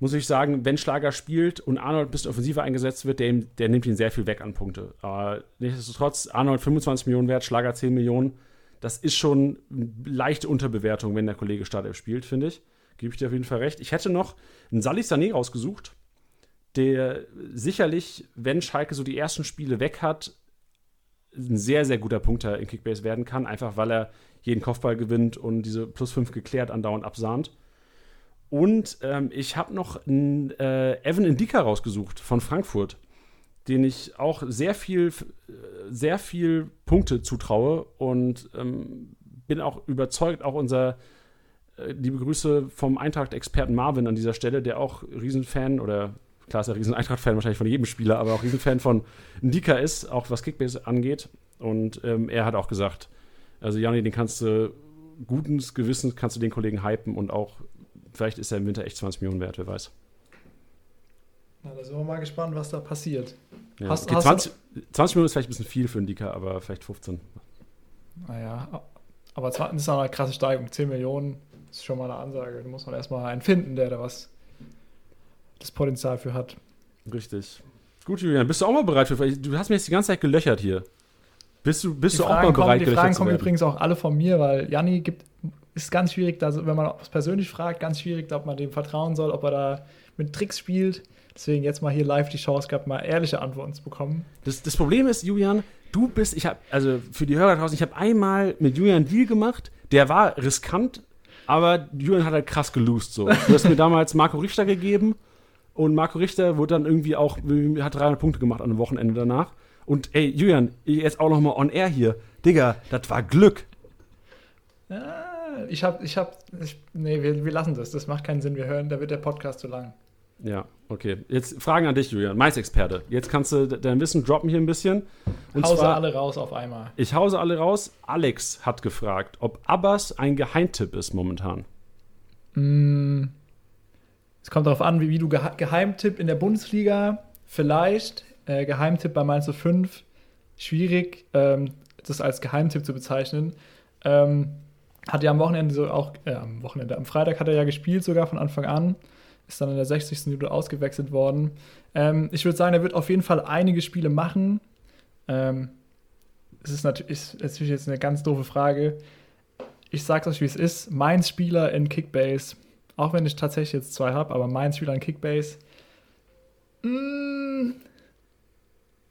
Speaker 1: Muss ich sagen, wenn Schlager spielt und Arnold bis offensiver eingesetzt wird, der, der, nimmt ihn sehr viel weg an Punkte. Aber nichtsdestotrotz, Arnold 25 Millionen wert, Schlager 10 Millionen. Das ist schon eine leichte Unterbewertung, wenn der Kollege Startelf spielt, finde ich. Gebe ich dir auf jeden Fall recht. Ich hätte noch einen Salih Sané rausgesucht der sicherlich, wenn Schalke so die ersten Spiele weg hat, ein sehr, sehr guter Punkter in Kickbase werden kann, einfach weil er jeden Kopfball gewinnt und diese plus 5 geklärt andauernd absahnt. Und ähm, ich habe noch einen äh, Evan Indika rausgesucht von Frankfurt, den ich auch sehr viel, sehr viel Punkte zutraue und ähm, bin auch überzeugt, auch unser äh, liebe Grüße vom Eintracht-Experten Marvin an dieser Stelle, der auch Riesenfan oder klar ist er riesen Eintracht-Fan wahrscheinlich von jedem Spieler, aber auch Riesenfan von Ndika ist, auch was Kickbase angeht. Und ähm, er hat auch gesagt, also Janni, den kannst du guten Gewissens kannst du den Kollegen hypen und auch, vielleicht ist er im Winter echt 20 Millionen wert, wer weiß.
Speaker 2: Na, da sind wir mal gespannt, was da passiert.
Speaker 1: Ja. Hast, okay, hast 20, 20, Millionen ist vielleicht ein bisschen viel für Ndika, aber vielleicht 15.
Speaker 2: Naja, aber das ist auch eine krasse Steigung. 10 Millionen ist schon mal eine Ansage. Da muss man erstmal einen finden, der da was das Potenzial für hat.
Speaker 1: Richtig. Gut, Julian, bist du auch mal bereit für. Du hast mir jetzt die ganze Zeit gelöchert hier. Bist du, bist
Speaker 2: du
Speaker 1: auch mal
Speaker 2: bereit, kommen, Die Fragen kommen übrigens auch alle von mir, weil Janni gibt, ist ganz schwierig, also wenn man es persönlich fragt, ganz schwierig, ob man dem vertrauen soll, ob er da mit Tricks spielt. Deswegen jetzt mal hier live die Chance gehabt, mal ehrliche Antworten zu bekommen.
Speaker 1: Das, das Problem ist, Julian, du bist, ich habe, also für die Hörer draußen, ich habe einmal mit Julian einen Deal gemacht, der war riskant, aber Julian hat halt krass gelost so. Du hast mir damals Marco Richter gegeben und Marco Richter wurde dann irgendwie auch, hat 300 Punkte gemacht an einem Wochenende danach. Und ey, Julian, jetzt auch nochmal on air hier. Digga, das war Glück.
Speaker 2: Ja, ich hab, ich hab, ich, nee, wir, wir lassen das. Das macht keinen Sinn. Wir hören, da wird der Podcast zu lang.
Speaker 1: Ja, okay. Jetzt Fragen an dich, Julian, Mais-Experte. Jetzt kannst du dein Wissen droppen hier ein bisschen.
Speaker 2: Und hause zwar, alle raus auf einmal.
Speaker 1: Ich hause alle raus. Alex hat gefragt, ob Abbas ein Geheimtipp ist momentan.
Speaker 2: Mm, es kommt darauf an, wie, wie du Ge Geheimtipp in der Bundesliga, vielleicht. Äh, Geheimtipp bei Mainz 5, schwierig, ähm, das als Geheimtipp zu bezeichnen. Ähm, hat ja am Wochenende so auch, äh, am Wochenende, am Freitag hat er ja gespielt, sogar von Anfang an. Ist dann in der 60. Minute ausgewechselt worden. Ähm, ich würde sagen, er wird auf jeden Fall einige Spiele machen. Ähm, es ist natürlich, ist jetzt eine ganz doofe Frage. Ich sag's euch, wie es ist. Mainz Spieler in Kickbase auch wenn ich tatsächlich jetzt zwei habe, aber mein Spieler an Kickbase. Mm,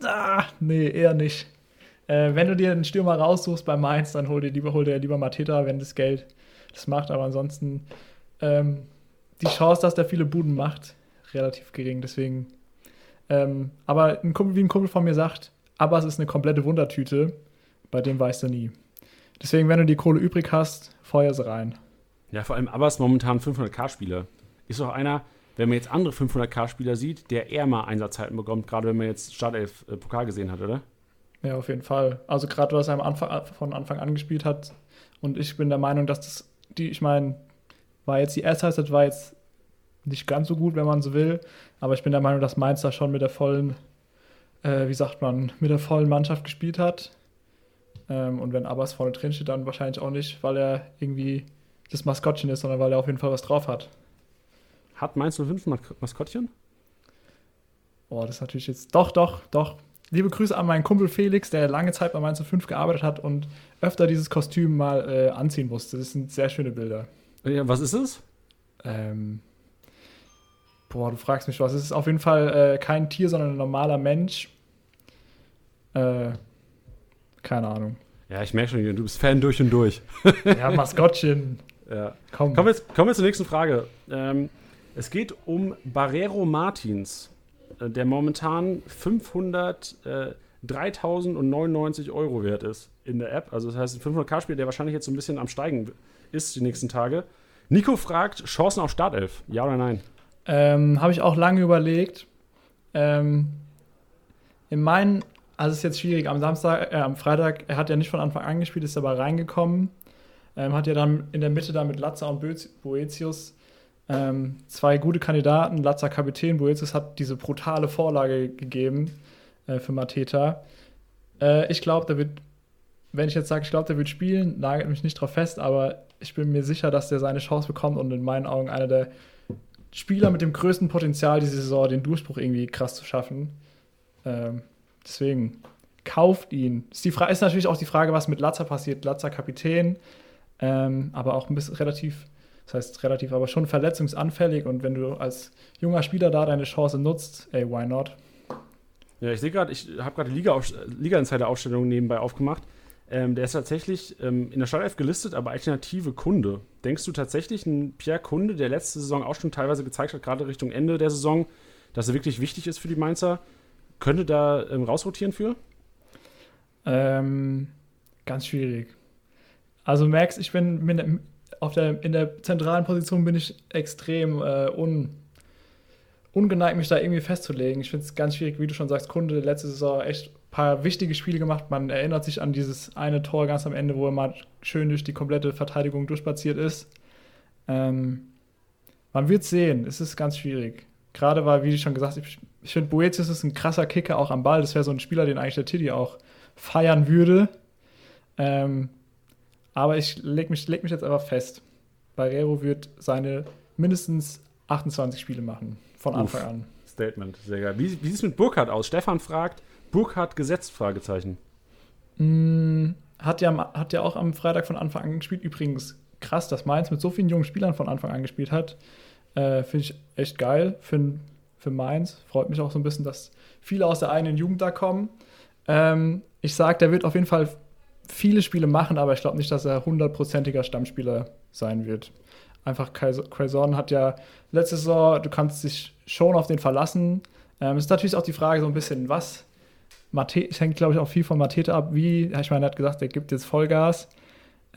Speaker 2: ah, nee, eher nicht. Äh, wenn du dir einen Stürmer raussuchst bei Mainz, dann hol dir lieber, hol dir lieber Mateta, wenn das Geld das macht. Aber ansonsten ähm, die Chance, dass der viele Buden macht, relativ gering. Deswegen. Ähm, aber ein Kumpel, wie ein Kumpel von mir sagt, Abbas ist eine komplette Wundertüte. Bei dem weißt du nie. Deswegen, wenn du die Kohle übrig hast, feuer sie rein.
Speaker 1: Ja, vor allem Abbas momentan 500k-Spieler. Ist auch einer, wenn man jetzt andere 500k-Spieler sieht, der eher mal Einsatzzeiten bekommt, gerade wenn man jetzt Startelf äh, Pokal gesehen hat, oder?
Speaker 2: Ja, auf jeden Fall. Also gerade was er am Anfang, äh, von Anfang an gespielt hat. Und ich bin der Meinung, dass das, die, ich meine, war jetzt die erste Halbzeit war jetzt nicht ganz so gut, wenn man so will. Aber ich bin der Meinung, dass Mainz da schon mit der vollen, äh, wie sagt man, mit der vollen Mannschaft gespielt hat. Ähm, und wenn Abbas vorne drin steht, dann wahrscheinlich auch nicht, weil er irgendwie das Maskottchen ist, sondern weil er auf jeden Fall was drauf hat.
Speaker 1: Hat Mainz 05 ein Maskottchen?
Speaker 2: Oh, das ist natürlich jetzt. Doch, doch, doch. Liebe Grüße an meinen Kumpel Felix, der lange Zeit bei Mainz 05 gearbeitet hat und öfter dieses Kostüm mal äh, anziehen musste. Das sind sehr schöne Bilder.
Speaker 1: Ja, was ist es?
Speaker 2: Ähm, boah, du fragst mich was. Es ist auf jeden Fall äh, kein Tier, sondern ein normaler Mensch. Äh, keine Ahnung.
Speaker 1: Ja, ich merke schon, du bist Fan durch und durch. [laughs]
Speaker 2: ja, Maskottchen.
Speaker 1: Ja. Komm. Kommen, wir jetzt, kommen wir zur nächsten Frage. Ähm, es geht um Barrero Martins, der momentan 500, äh, 3099 Euro wert ist in der App. Also das heißt, ein 500k-Spieler, der wahrscheinlich jetzt so ein bisschen am Steigen ist die nächsten Tage. Nico fragt, Chancen auf Startelf, ja oder nein?
Speaker 2: Ähm, Habe ich auch lange überlegt. Ähm, in meinen, also es ist jetzt schwierig, am Samstag, äh, am Freitag, er hat ja nicht von Anfang an gespielt, ist aber reingekommen. Ähm, hat ja dann in der Mitte dann mit Latza und Boetius ähm, zwei gute Kandidaten. Latza Kapitän, Boetius hat diese brutale Vorlage gegeben äh, für Mateta. Äh, ich glaube, der wird, wenn ich jetzt sage, ich glaube, der wird spielen, nagelt mich nicht drauf fest, aber ich bin mir sicher, dass der seine Chance bekommt und in meinen Augen einer der Spieler mit dem größten Potenzial diese Saison, den Durchbruch irgendwie krass zu schaffen. Ähm, deswegen kauft ihn. Ist, die ist natürlich auch die Frage, was mit Latza passiert. Latza Kapitän, ähm, aber auch ein bisschen relativ, das heißt relativ, aber schon verletzungsanfällig. Und wenn du als junger Spieler da deine Chance nutzt, ey, why not?
Speaker 1: Ja, ich sehe gerade, ich habe gerade die Liga-Insider-Aufstellung nebenbei aufgemacht. Ähm, der ist tatsächlich ähm, in der Startelf gelistet, aber alternative Kunde. Denkst du tatsächlich, ein Pierre Kunde, der letzte Saison auch schon teilweise gezeigt hat, gerade Richtung Ende der Saison, dass er wirklich wichtig ist für die Mainzer, könnte da ähm, rausrotieren für?
Speaker 2: Ähm, ganz schwierig. Also merkst, ich bin, bin auf der, in der zentralen Position bin ich extrem äh, un, ungeneigt, mich da irgendwie festzulegen. Ich finde es ganz schwierig, wie du schon sagst, Kunde letzte Saison echt paar wichtige Spiele gemacht. Man erinnert sich an dieses eine Tor ganz am Ende, wo er mal schön durch die komplette Verteidigung durchspaziert ist. Ähm, man wird sehen, es ist ganz schwierig. Gerade weil, wie schon gesagt, ich, ich finde, Boetius ist ein krasser Kicker auch am Ball. Das wäre so ein Spieler, den eigentlich der Titi auch feiern würde. Ähm, aber ich lege mich, leg mich jetzt einfach fest. Barrero wird seine mindestens 28 Spiele machen, von Anfang Uff, an.
Speaker 1: Statement, sehr geil. Wie, wie sieht es mit Burkhardt aus? Stefan fragt, Burkhardt gesetzt? Fragezeichen.
Speaker 2: Mm, hat, ja, hat ja auch am Freitag von Anfang an gespielt. Übrigens krass, dass Mainz mit so vielen jungen Spielern von Anfang an gespielt hat. Äh, Finde ich echt geil für, für Mainz. Freut mich auch so ein bisschen, dass viele aus der eigenen Jugend da kommen. Ähm, ich sage, der wird auf jeden Fall viele Spiele machen, aber ich glaube nicht, dass er hundertprozentiger Stammspieler sein wird. Einfach Quaison hat ja letzte Saison, du kannst dich schon auf den verlassen. Ähm, es ist natürlich auch die Frage so ein bisschen, was Mate es hängt, glaube ich, auch viel von Matete ab, wie, ich meine, er hat gesagt, er gibt jetzt Vollgas.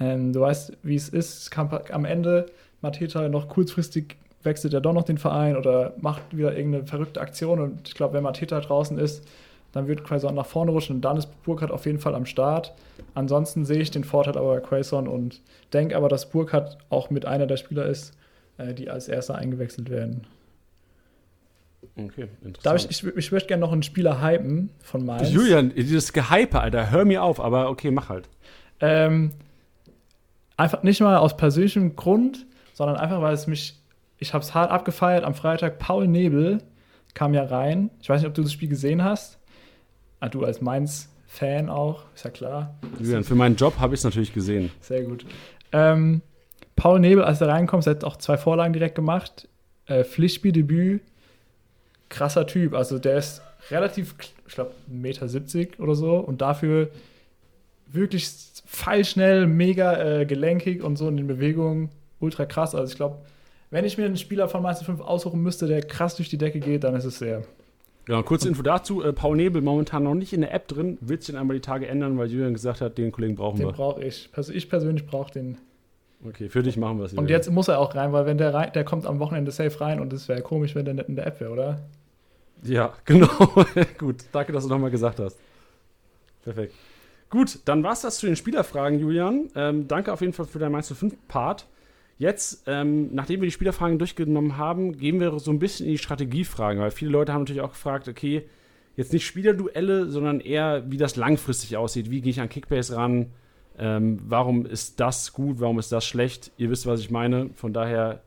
Speaker 2: Ähm, du weißt, wie es ist. Es kann am Ende Mateta noch kurzfristig wechselt er doch noch den Verein oder macht wieder irgendeine verrückte Aktion. Und ich glaube, wenn Mateta draußen ist, dann wird Quaison nach vorne rutschen und dann ist Burkhardt auf jeden Fall am Start. Ansonsten sehe ich den Vorteil aber bei Quaison und denke aber, dass Burkhardt auch mit einer der Spieler ist, äh, die als erster eingewechselt werden.
Speaker 1: Okay,
Speaker 2: interessant. ich, ich, ich möchte gerne noch einen Spieler hypen von Mainz.
Speaker 1: Julian, dieses Gehype, Alter, hör mir auf, aber okay, mach halt.
Speaker 2: Ähm, einfach nicht mal aus persönlichem Grund, sondern einfach, weil es mich, ich habe es hart abgefeiert am Freitag. Paul Nebel kam ja rein. Ich weiß nicht, ob du das Spiel gesehen hast. Ah, du als Mainz-Fan auch, ist ja klar.
Speaker 1: Julian, für meinen Job habe ich es natürlich gesehen.
Speaker 2: Sehr gut. Ähm, Paul Nebel, als er reinkommt, hat auch zwei Vorlagen direkt gemacht. Äh, Pflichtspieldebüt krasser Typ. Also der ist relativ, ich glaube, 1,70 Meter oder so und dafür wirklich feilschnell, mega äh, gelenkig und so in den Bewegungen ultra krass. Also ich glaube, wenn ich mir einen Spieler von Meister 5 aussuchen müsste, der krass durch die Decke geht, dann ist es der.
Speaker 1: Ja, kurze Info dazu: äh, Paul Nebel momentan noch nicht in der App drin. Wird sich einmal die Tage ändern, weil Julian gesagt hat, den Kollegen brauchen
Speaker 2: den
Speaker 1: wir.
Speaker 2: Den brauche ich. Also ich persönlich brauche den.
Speaker 1: Okay, für dich machen wir es.
Speaker 2: Und jetzt muss er auch rein, weil wenn der rein, der kommt am Wochenende safe rein und es wäre komisch, wenn der nicht in der App wäre, oder?
Speaker 1: Ja, [laughs] genau. Gut, danke, dass du nochmal gesagt hast. Perfekt. Gut, dann war es das zu den Spielerfragen, Julian. Ähm, danke auf jeden Fall für deinen Meister 5 Part. Jetzt, ähm, nachdem wir die Spielerfragen durchgenommen haben, gehen wir so ein bisschen in die Strategiefragen, weil viele Leute haben natürlich auch gefragt, okay, jetzt nicht Spielerduelle, sondern eher, wie das langfristig aussieht. Wie gehe ich an Kickbase ran? Ähm, warum ist das gut? Warum ist das schlecht? Ihr wisst, was ich meine. Von daher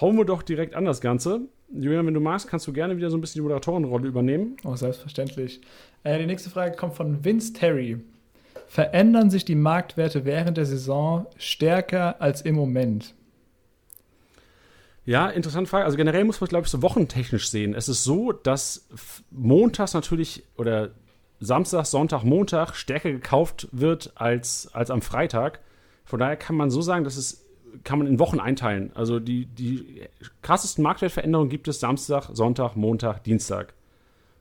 Speaker 1: hauen wir doch direkt an das Ganze. Julian, wenn du magst, kannst du gerne wieder so ein bisschen die Moderatorenrolle übernehmen.
Speaker 2: Oh, selbstverständlich. Äh, die nächste Frage kommt von Vince Terry. Verändern sich die Marktwerte während der Saison stärker als im Moment?
Speaker 1: Ja, interessante Frage. Also generell muss man, glaube ich, so wochentechnisch sehen. Es ist so, dass montags natürlich oder Samstag, Sonntag, Montag stärker gekauft wird als, als am Freitag. Von daher kann man so sagen, dass es kann man in Wochen einteilen. Also die, die krassesten Marktwertveränderungen gibt es Samstag, Sonntag, Montag, Dienstag.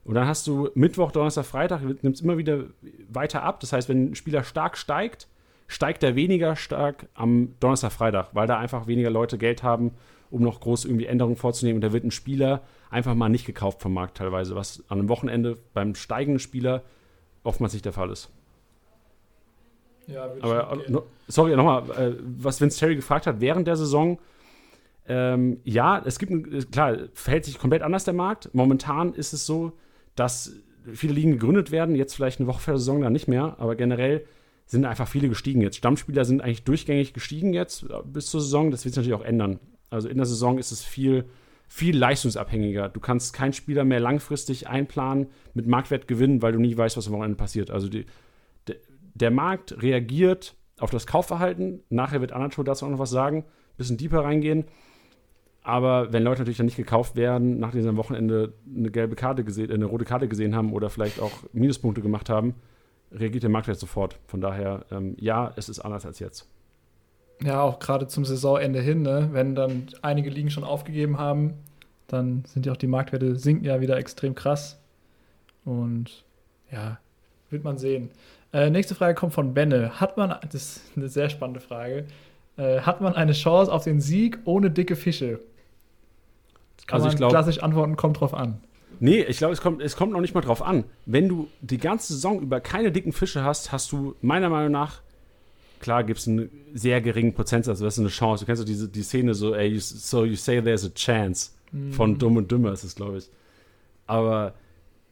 Speaker 1: Und dann hast du Mittwoch, Donnerstag, Freitag, nimmt es immer wieder weiter ab. Das heißt, wenn ein Spieler stark steigt, steigt er weniger stark am Donnerstag, Freitag, weil da einfach weniger Leute Geld haben, um noch groß irgendwie Änderungen vorzunehmen. Und da wird ein Spieler einfach mal nicht gekauft vom Markt teilweise, was an einem Wochenende beim steigenden Spieler oftmals nicht der Fall ist. Ja, Aber no, sorry, nochmal, äh, was Vince Terry gefragt hat während der Saison. Ähm, ja, es gibt, klar, verhält sich komplett anders der Markt. Momentan ist es so, dass viele Ligen gegründet werden, jetzt vielleicht eine Woche vor der Saison dann nicht mehr, aber generell sind einfach viele gestiegen jetzt. Stammspieler sind eigentlich durchgängig gestiegen jetzt äh, bis zur Saison. Das wird sich natürlich auch ändern. Also in der Saison ist es viel, viel leistungsabhängiger. Du kannst keinen Spieler mehr langfristig einplanen mit Marktwert gewinnen, weil du nie weißt, was am Wochenende passiert. Also die, de, der Markt reagiert auf das Kaufverhalten. Nachher wird Anatol dazu auch noch was sagen, ein bisschen deeper reingehen. Aber wenn Leute natürlich dann nicht gekauft werden, nachdem sie am Wochenende eine gelbe Karte gesehen, äh, eine rote Karte gesehen haben oder vielleicht auch Minuspunkte gemacht haben, reagiert der Marktwert sofort. Von daher, ähm, ja, es ist anders als jetzt.
Speaker 2: Ja, auch gerade zum Saisonende hin, ne? wenn dann einige Ligen schon aufgegeben haben, dann sind ja auch die Marktwerte sinken ja wieder extrem krass. Und ja, wird man sehen. Äh, nächste Frage kommt von Benne. Hat man, das ist eine sehr spannende Frage, äh, hat man eine Chance auf den Sieg ohne dicke Fische? Kann also man glaub, klassisch antworten, kommt drauf an.
Speaker 1: Nee, ich glaube, es kommt, es kommt noch nicht mal drauf an. Wenn du die ganze Saison über keine dicken Fische hast, hast du meiner Meinung nach, klar gibt es einen sehr geringen Prozentsatz, das ist eine Chance. Du kennst doch diese, die Szene so, ey, you, so you say there's a chance. Mhm. Von Dumm und Dümmer ist es, glaube ich. Aber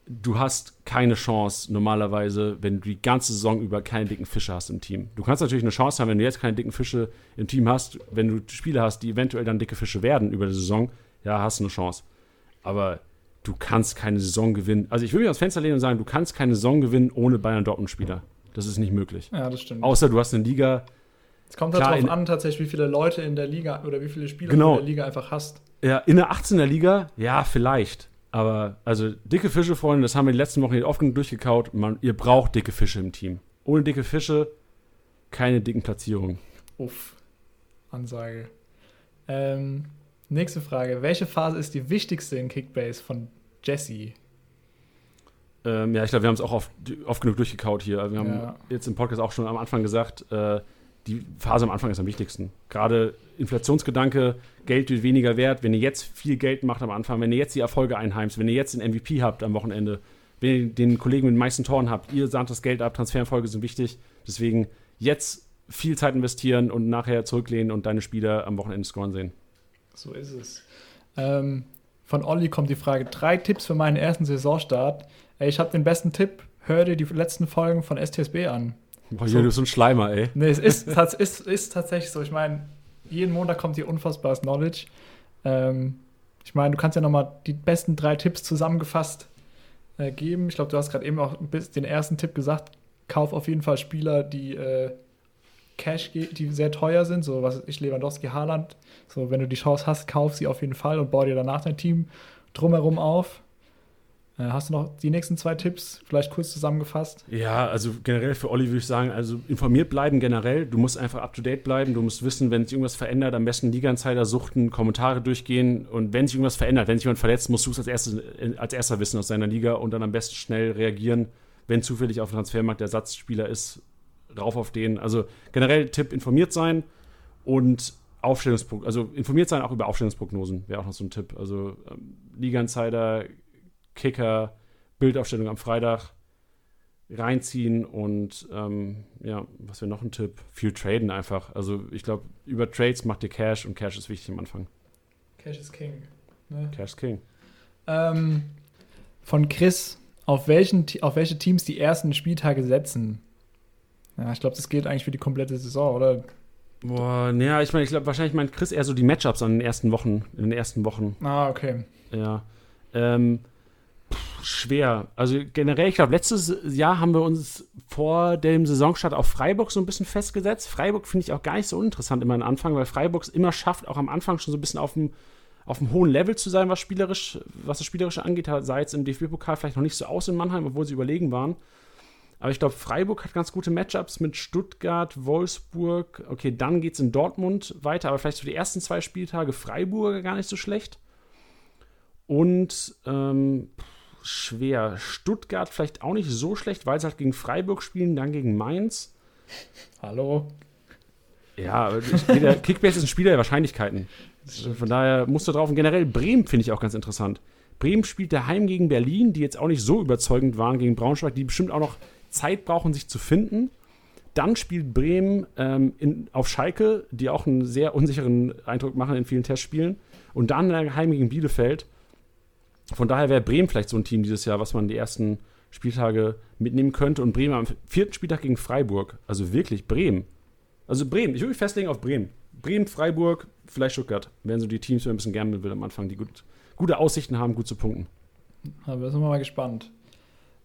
Speaker 1: du hast keine Chance normalerweise, wenn du die ganze Saison über keine dicken Fische hast im Team. Du kannst natürlich eine Chance haben, wenn du jetzt keine dicken Fische im Team hast, wenn du Spiele hast, die eventuell dann dicke Fische werden über die Saison, ja, hast du eine Chance. Aber du kannst keine Saison gewinnen. Also ich würde mich ans Fenster lehnen und sagen, du kannst keine Saison gewinnen ohne Bayern Dortmund-Spieler. Das ist nicht möglich.
Speaker 2: Ja, das stimmt.
Speaker 1: Außer du hast eine Liga.
Speaker 2: Es kommt halt darauf an, tatsächlich, wie viele Leute in der Liga oder wie viele Spieler genau. du in der Liga einfach hast.
Speaker 1: Ja, in der 18er Liga, ja, vielleicht. Aber, also, dicke Fische, Freunde, das haben wir die letzten Wochen oft genug durchgekaut. Man, ihr braucht dicke Fische im Team. Ohne dicke Fische keine dicken Platzierungen.
Speaker 2: Uff. Ansage. Ähm, Nächste Frage. Welche Phase ist die wichtigste in Kickbase von Jesse?
Speaker 1: Ähm, ja, ich glaube, wir haben es auch oft, oft, genug durchgekaut hier. Wir haben ja. jetzt im Podcast auch schon am Anfang gesagt, äh, die Phase am Anfang ist am wichtigsten. Gerade Inflationsgedanke, Geld wird weniger wert. Wenn ihr jetzt viel Geld macht am Anfang, wenn ihr jetzt die Erfolge einheimst, wenn ihr jetzt den MVP habt am Wochenende, wenn ihr den Kollegen mit den meisten Toren habt, ihr sahnt das Geld ab, Transfererfolge sind wichtig. Deswegen jetzt viel Zeit investieren und nachher zurücklehnen und deine Spieler am Wochenende scoren sehen.
Speaker 2: So ist es. Ähm, von Olli kommt die Frage: Drei Tipps für meinen ersten Saisonstart. Ey, ich habe den besten Tipp. Hör dir die letzten Folgen von STSB an.
Speaker 1: Boah, so. du bist so ein Schleimer, ey.
Speaker 2: Nee, es ist, [laughs] ist, ist tatsächlich so. Ich meine, jeden Montag kommt hier unfassbares Knowledge. Ähm, ich meine, du kannst ja nochmal die besten drei Tipps zusammengefasst äh, geben. Ich glaube, du hast gerade eben auch den ersten Tipp gesagt. Kauf auf jeden Fall Spieler, die äh, Cash, die sehr teuer sind, so was ich Lewandowski, Haaland. So, wenn du die Chance hast, kauf sie auf jeden Fall und bau dir danach dein Team drumherum auf. Äh, hast du noch die nächsten zwei Tipps vielleicht kurz zusammengefasst?
Speaker 1: Ja, also generell für Olli würde ich sagen, also informiert bleiben generell. Du musst einfach up to date bleiben. Du musst wissen, wenn sich irgendwas verändert, am besten Liga-Insider suchten, Kommentare durchgehen und wenn sich irgendwas verändert, wenn sich jemand verletzt, musst du es als, erstes, als erster wissen aus seiner Liga und dann am besten schnell reagieren, wenn zufällig auf dem Transfermarkt der Ersatzspieler ist, rauf auf den. Also generell Tipp, informiert sein und Aufstellungsprognosen, also informiert sein auch über Aufstellungsprognosen, wäre auch noch so ein Tipp. Also ähm, Liga-Insider, Kicker, Bildaufstellung am Freitag reinziehen und ähm, ja, was wäre noch ein Tipp? Viel traden einfach. Also ich glaube, über Trades macht ihr Cash und Cash ist wichtig am Anfang.
Speaker 2: Cash ist King.
Speaker 1: Ne? Cash King.
Speaker 2: Ähm, von Chris, auf, welchen, auf welche Teams die ersten Spieltage setzen? Ja, ich glaube, das gilt eigentlich für die komplette Saison, oder?
Speaker 1: Boah, naja, ich meine, ich glaube, wahrscheinlich meint Chris eher so die Matchups an den ersten Wochen, in den ersten Wochen.
Speaker 2: Ah, okay.
Speaker 1: Ja. Ähm, pff, schwer. Also generell, ich glaube, letztes Jahr haben wir uns vor dem Saisonstart auf Freiburg so ein bisschen festgesetzt. Freiburg finde ich auch gar nicht so uninteressant immer am Anfang, weil Freiburg es immer schafft, auch am Anfang schon so ein bisschen auf dem auf einem hohen Level zu sein, was spielerisch, was das Spielerische angeht, sah jetzt im DFB-Pokal vielleicht noch nicht so aus in Mannheim, obwohl sie überlegen waren. Aber ich glaube, Freiburg hat ganz gute Matchups mit Stuttgart, Wolfsburg. Okay, dann geht es in Dortmund weiter, aber vielleicht für die ersten zwei Spieltage Freiburg gar nicht so schlecht. Und ähm, schwer. Stuttgart vielleicht auch nicht so schlecht, weil sie halt gegen Freiburg spielen, dann gegen Mainz.
Speaker 2: Hallo.
Speaker 1: Ja, der Kickbase ist ein Spieler der Wahrscheinlichkeiten. Von daher musst du drauf. Und generell Bremen finde ich auch ganz interessant. Bremen spielt daheim gegen Berlin, die jetzt auch nicht so überzeugend waren gegen Braunschweig, die bestimmt auch noch Zeit brauchen, sich zu finden. Dann spielt Bremen ähm, in, auf Schalke, die auch einen sehr unsicheren Eindruck machen in vielen Testspielen. Und dann daheim gegen Bielefeld. Von daher wäre Bremen vielleicht so ein Team dieses Jahr, was man die ersten Spieltage mitnehmen könnte. Und Bremen am vierten Spieltag gegen Freiburg. Also wirklich Bremen. Also Bremen, ich würde mich festlegen auf Bremen. Bremen, Freiburg, vielleicht Stuttgart. Wären so die Teams, die man ein bisschen gerne will am Anfang, die gut, gute Aussichten haben, gut zu punkten.
Speaker 2: Da sind wir mal gespannt.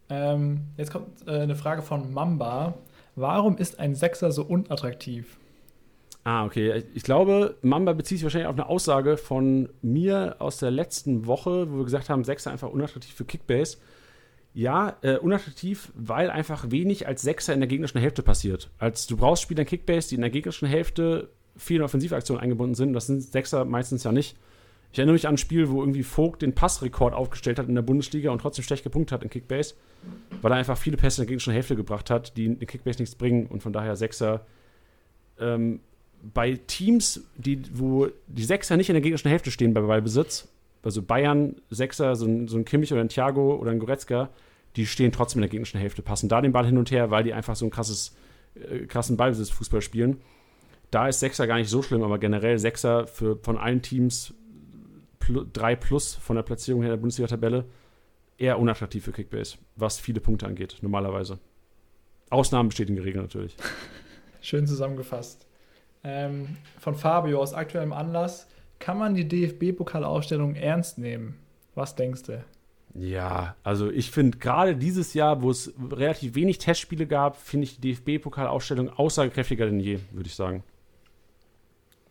Speaker 2: Ähm, jetzt kommt äh, eine Frage von Mamba. Warum ist ein Sechser so unattraktiv?
Speaker 1: Ah, okay. Ich glaube, Mamba bezieht sich wahrscheinlich auf eine Aussage von mir aus der letzten Woche, wo wir gesagt haben, Sechser einfach unattraktiv für Kickbase. Ja, äh, unattraktiv, weil einfach wenig als Sechser in der gegnerischen Hälfte passiert. Als du brauchst Spieler in Kickbase, die in der gegnerischen Hälfte vielen Offensivaktionen eingebunden sind. Das sind Sechser meistens ja nicht. Ich erinnere mich an ein Spiel, wo irgendwie Vogt den Passrekord aufgestellt hat in der Bundesliga und trotzdem schlecht gepunktet hat in Kickbase, weil er einfach viele Pässe in der gegnerischen Hälfte gebracht hat, die in Kickbase nichts bringen und von daher Sechser. Ähm, bei Teams, die, wo die Sechser nicht in der gegnerischen Hälfte stehen bei Ballbesitz, also Bayern, Sechser, so ein, so ein Kimmich oder ein Thiago oder ein Goretzka, die stehen trotzdem in der gegnerischen Hälfte, passen da den Ball hin und her, weil die einfach so einen krasses, äh, krassen Ballbesitzfußball spielen. Da ist Sechser gar nicht so schlimm, aber generell Sechser für, von allen Teams 3 plus von der Platzierung her der Bundesliga-Tabelle eher unattraktiv für Kickbase, was viele Punkte angeht, normalerweise. Ausnahmen bestätigen die Regel natürlich. [laughs]
Speaker 2: Schön zusammengefasst. Ähm, von Fabio aus aktuellem Anlass. Kann man die DFB-Pokalausstellung ernst nehmen? Was denkst du?
Speaker 1: Ja, also ich finde gerade dieses Jahr, wo es relativ wenig Testspiele gab, finde ich die DFB-Pokalausstellung aussagekräftiger denn je, würde ich sagen.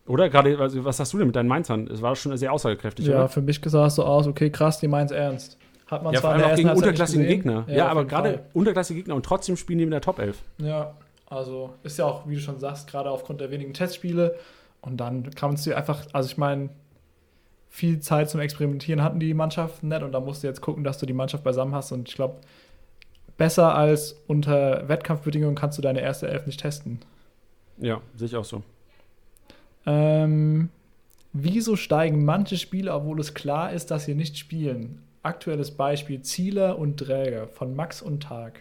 Speaker 1: Oder? Gerade, also, was hast du denn mit deinen Mainzern? Es war schon sehr aussagekräftig,
Speaker 2: Ja,
Speaker 1: oder?
Speaker 2: für mich sah es so aus, okay, krass, die es ernst. Hat man
Speaker 1: Ja, vor
Speaker 2: zwar in
Speaker 1: allem auch gegen unterklassigen Gegner. Ja,
Speaker 2: auf
Speaker 1: aber gerade unterklassige Gegner und trotzdem spielen die in der Top 11.
Speaker 2: Ja, also ist ja auch, wie du schon sagst, gerade aufgrund der wenigen Testspiele. Und dann es dir einfach, also ich meine, viel Zeit zum Experimentieren hatten die Mannschaften nicht und da musst du jetzt gucken, dass du die Mannschaft beisammen hast. Und ich glaube, besser als unter Wettkampfbedingungen kannst du deine erste Elf nicht testen.
Speaker 1: Ja, sehe ich auch so.
Speaker 2: Ähm, wieso steigen manche Spieler, obwohl es klar ist, dass sie nicht spielen? Aktuelles Beispiel: Zieler und Träger von Max und Tag.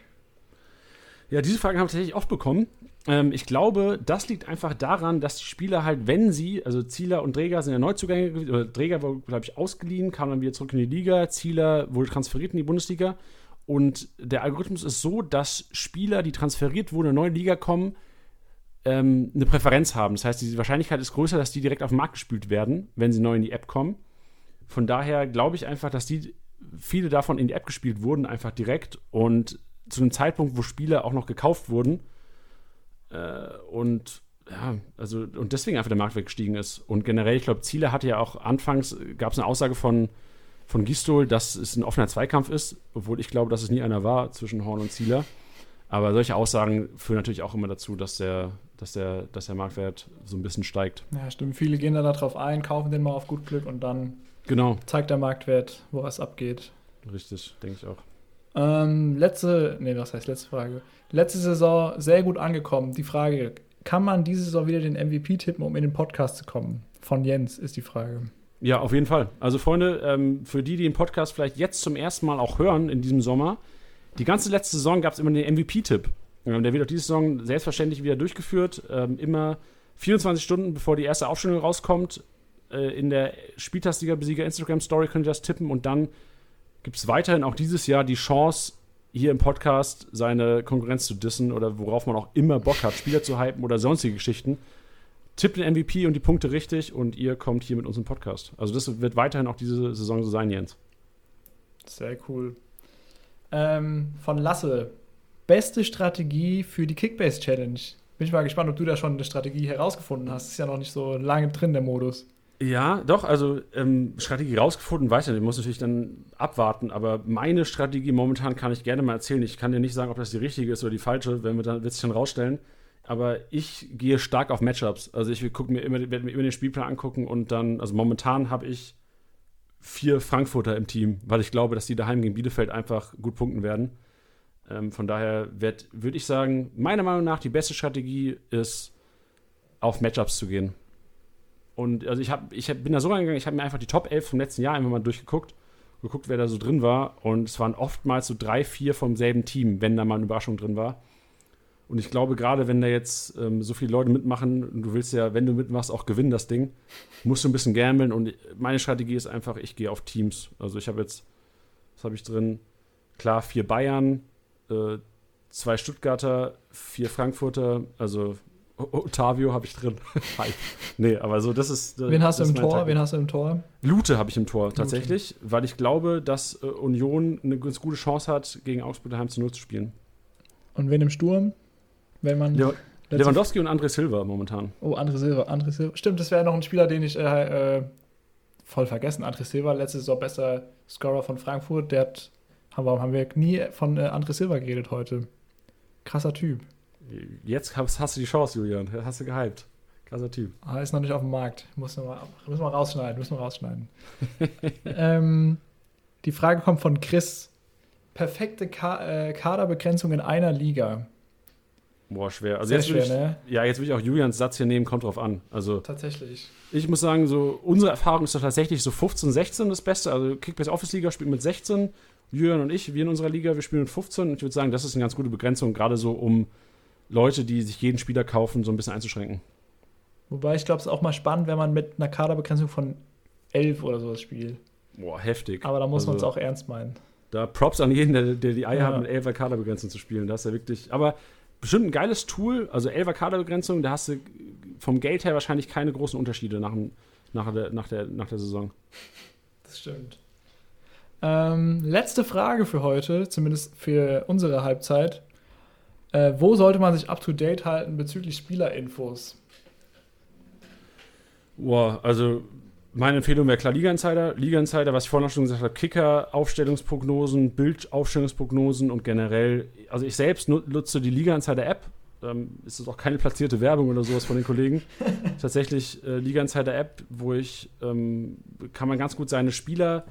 Speaker 1: Ja, diese Fragen habe ich tatsächlich oft bekommen. Ähm, ich glaube, das liegt einfach daran, dass die Spieler halt, wenn sie, also Zieler und Träger sind ja Neuzugänge, oder Träger wurde, glaube ich, ausgeliehen, kam dann wieder zurück in die Liga, Zieler wurde transferiert in die Bundesliga. Und der Algorithmus ist so, dass Spieler, die transferiert wurden, in eine neue Liga kommen, ähm, eine Präferenz haben. Das heißt, die Wahrscheinlichkeit ist größer, dass die direkt auf den Markt gespült werden, wenn sie neu in die App kommen. Von daher glaube ich einfach, dass die viele davon in die App gespielt wurden, einfach direkt. Und zu einem Zeitpunkt, wo Spieler auch noch gekauft wurden. Äh, und ja, also, und deswegen einfach der Marktwert gestiegen ist. Und generell, ich glaube, Ziele hatte ja auch anfangs, gab es eine Aussage von, von Gistol, dass es ein offener Zweikampf ist, obwohl ich glaube, dass es nie einer war zwischen Horn und Zieler. Aber solche Aussagen führen natürlich auch immer dazu, dass der, dass der, dass der Marktwert so ein bisschen steigt.
Speaker 2: Ja, stimmt. Viele gehen da darauf ein, kaufen den mal auf gut Glück und dann
Speaker 1: Genau,
Speaker 2: zeigt der Marktwert, wo was abgeht.
Speaker 1: richtig, denke ich auch.
Speaker 2: Ähm, letzte, nee, was heißt letzte Frage? Letzte Saison sehr gut angekommen. Die Frage, kann man diese Saison wieder den MVP tippen, um in den Podcast zu kommen? Von Jens ist die Frage.
Speaker 1: Ja, auf jeden Fall. Also, Freunde, ähm, für die, die den Podcast vielleicht jetzt zum ersten Mal auch hören in diesem Sommer, die ganze letzte Saison gab es immer den MVP-Tipp. Ähm, der wird auch diese Saison selbstverständlich wieder durchgeführt. Ähm, immer 24 Stunden, bevor die erste Aufstellung rauskommt. Äh, in der Spieltagsliga-Besieger Instagram-Story könnt ihr das tippen und dann gibt es weiterhin auch dieses Jahr die Chance, hier im Podcast seine Konkurrenz zu dissen oder worauf man auch immer Bock hat, Spieler zu hypen oder sonstige Geschichten. Tippt den MVP und die Punkte richtig und ihr kommt hier mit uns im Podcast. Also das wird weiterhin auch diese Saison so sein, Jens.
Speaker 2: Sehr cool. Ähm, von Lasse. Beste Strategie für die Kickbase Challenge. Bin ich mal gespannt, ob du da schon eine Strategie herausgefunden hast. Ist ja noch nicht so lange drin, der Modus.
Speaker 1: Ja, doch, also ähm, Strategie rausgefunden, weiß ich nicht, ich muss natürlich dann abwarten, aber meine Strategie momentan kann ich gerne mal erzählen. Ich kann dir nicht sagen, ob das die richtige ist oder die falsche, wenn wir dann, wird sich dann rausstellen. Aber ich gehe stark auf Matchups. Also ich gucke mir immer, werde mir immer den Spielplan angucken und dann, also momentan habe ich vier Frankfurter im Team, weil ich glaube, dass die daheim gegen Bielefeld einfach gut punkten werden. Ähm, von daher würde ich sagen, meiner Meinung nach die beste Strategie ist, auf Matchups zu gehen. Und also ich, hab, ich bin da so reingegangen, ich habe mir einfach die Top 11 vom letzten Jahr einfach mal durchgeguckt, geguckt, wer da so drin war. Und es waren oftmals so drei, vier vom selben Team, wenn da mal eine Überraschung drin war. Und ich glaube, gerade wenn da jetzt ähm, so viele Leute mitmachen und du willst ja, wenn du mitmachst, auch gewinnen das Ding, musst du ein bisschen gambeln. Und meine Strategie ist einfach, ich gehe auf Teams. Also ich habe jetzt, was habe ich drin? Klar, vier Bayern, äh, zwei Stuttgarter, vier Frankfurter, also Otavio habe ich drin. [laughs] nee, aber so, das ist.
Speaker 2: Wen hast du im Tor? Tag. Wen hast du im Tor?
Speaker 1: Lute habe ich im Tor, tatsächlich, Lute. weil ich glaube, dass äh, Union eine ganz gute Chance hat, gegen Augsburg daheim zu Null zu spielen.
Speaker 2: Und wen im Sturm? Wenn man.
Speaker 1: Le Lewandowski und André Silva momentan.
Speaker 2: Oh, André Silva. André Silva. Stimmt, das wäre noch ein Spieler, den ich äh, äh, voll vergessen. André Silva, letzte Saison besser Scorer von Frankfurt. Der hat. Warum haben wir nie von äh, André Silva geredet heute? Krasser Typ.
Speaker 1: Jetzt hast, hast, du die Chance, Julian. Hast du gehypt. Krasser Typ.
Speaker 2: Ah, ist noch nicht auf dem Markt. Muss noch mal, müssen wir rausschneiden. Müssen wir rausschneiden. [laughs] ähm, die Frage kommt von Chris. Perfekte Ka äh, Kaderbegrenzung in einer Liga.
Speaker 1: Boah, schwer. Also Sehr jetzt schwer, ich, ne? Ja, jetzt will ich auch Julians Satz hier nehmen, kommt drauf an. Also
Speaker 2: tatsächlich.
Speaker 1: Ich muss sagen, so unsere Erfahrung ist doch tatsächlich so 15, 16 das Beste. Also Kickbase Office Liga spielt mit 16. Julian und ich, wir in unserer Liga, wir spielen mit 15. Und ich würde sagen, das ist eine ganz gute Begrenzung, gerade so um Leute, die sich jeden Spieler kaufen, so ein bisschen einzuschränken.
Speaker 2: Wobei ich glaube, es ist auch mal spannend, wenn man mit einer Kaderbegrenzung von 11 oder sowas spielt.
Speaker 1: Boah, heftig.
Speaker 2: Aber da muss also, man es auch ernst meinen.
Speaker 1: Da Props an jeden, der, der die Eier ja. hat, mit 11er Kaderbegrenzung zu spielen. Das ist ja wirklich. Aber bestimmt ein geiles Tool. Also 11er Kaderbegrenzung, da hast du vom Geld her wahrscheinlich keine großen Unterschiede nach, nach, der, nach, der, nach der Saison.
Speaker 2: Das stimmt. Ähm, letzte Frage für heute, zumindest für unsere Halbzeit. Äh, wo sollte man sich up to date halten bezüglich Spielerinfos?
Speaker 1: Boah, also meine Empfehlung wäre klar Liga Insider. Liga Insider, was ich vorhin schon gesagt habe, Kicker, Aufstellungsprognosen, Bildaufstellungsprognosen und generell, also ich selbst nutze die Liga Insider App. Ähm, ist es auch keine platzierte Werbung oder sowas von den Kollegen. [laughs] Tatsächlich äh, Liga Insider App, wo ich, ähm, kann man ganz gut seine Spieler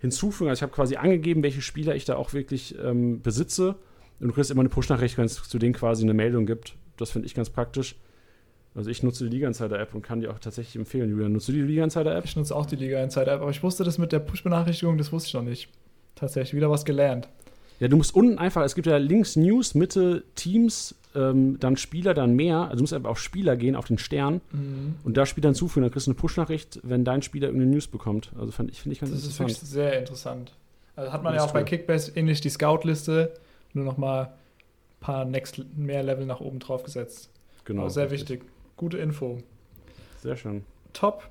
Speaker 1: hinzufügen. Also ich habe quasi angegeben, welche Spieler ich da auch wirklich ähm, besitze und du kriegst immer eine Push-Nachricht, wenn es zu denen quasi eine Meldung gibt. Das finde ich ganz praktisch. Also ich nutze die Liga Insider App und kann dir auch tatsächlich empfehlen. Julian, nutzt du die Liga Insider App?
Speaker 2: Ich nutze auch die Liga Insider App, aber ich wusste das mit der Push-Benachrichtigung, das wusste ich noch nicht. Tatsächlich wieder was gelernt.
Speaker 1: Ja, du musst unten einfach, es gibt ja links News, Mitte Teams, ähm, dann Spieler, dann mehr. Also du musst einfach auf Spieler gehen, auf den Stern mhm. und da Spieler hinzufügen. Dann kriegst du eine Push-Nachricht, wenn dein Spieler irgendeine News bekommt. Also finde ich, find ich ganz
Speaker 2: das
Speaker 1: interessant.
Speaker 2: Das ist sehr interessant. Also hat man ja auch bei Kickbase ähnlich die Scout-Liste, nur noch mal paar Next mehr Level nach oben drauf gesetzt. Genau. Aber sehr richtig. wichtig. Gute Info.
Speaker 1: Sehr schön.
Speaker 2: Top.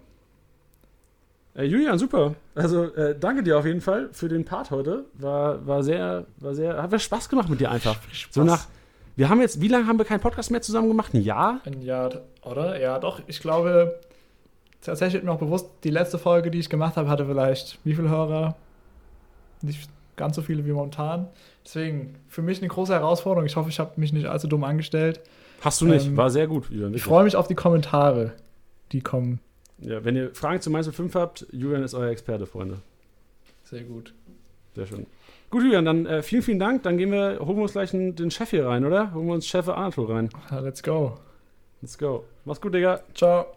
Speaker 1: Äh, Julian, super. Also äh, danke dir auf jeden Fall für den Part heute. War, war sehr, war sehr, hat mir Spaß gemacht mit dir einfach. Spaß. So nach, wir haben jetzt, wie lange haben wir keinen Podcast mehr zusammen gemacht? Ein Jahr?
Speaker 2: Ein Jahr, oder? Ja, doch. Ich glaube, tatsächlich mir auch bewusst, die letzte Folge, die ich gemacht habe, hatte vielleicht wie viele Hörer? Nicht ganz so viele wie momentan. Deswegen für mich eine große Herausforderung. Ich hoffe, ich habe mich nicht allzu dumm angestellt.
Speaker 1: Hast du nicht, ähm, war sehr gut.
Speaker 2: Julian, ich freue mich auf die Kommentare, die kommen.
Speaker 1: Ja, wenn ihr Fragen zu Mainz 5 habt, Julian ist euer Experte, Freunde.
Speaker 2: Sehr gut.
Speaker 1: Sehr schön. Gut, Julian, dann äh, vielen, vielen Dank. Dann gehen wir, holen wir uns gleich den Chef hier rein, oder? Holen wir uns Chef Arthur rein.
Speaker 2: Let's go.
Speaker 1: Let's go. Mach's gut, Digga.
Speaker 2: Ciao.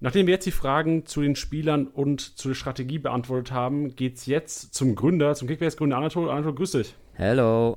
Speaker 1: Nachdem wir jetzt die Fragen zu den Spielern und zu der Strategie beantwortet haben, geht's jetzt zum Gründer, zum Kickbase-Gründer Anatol. Anatol, grüß dich.
Speaker 3: Hello.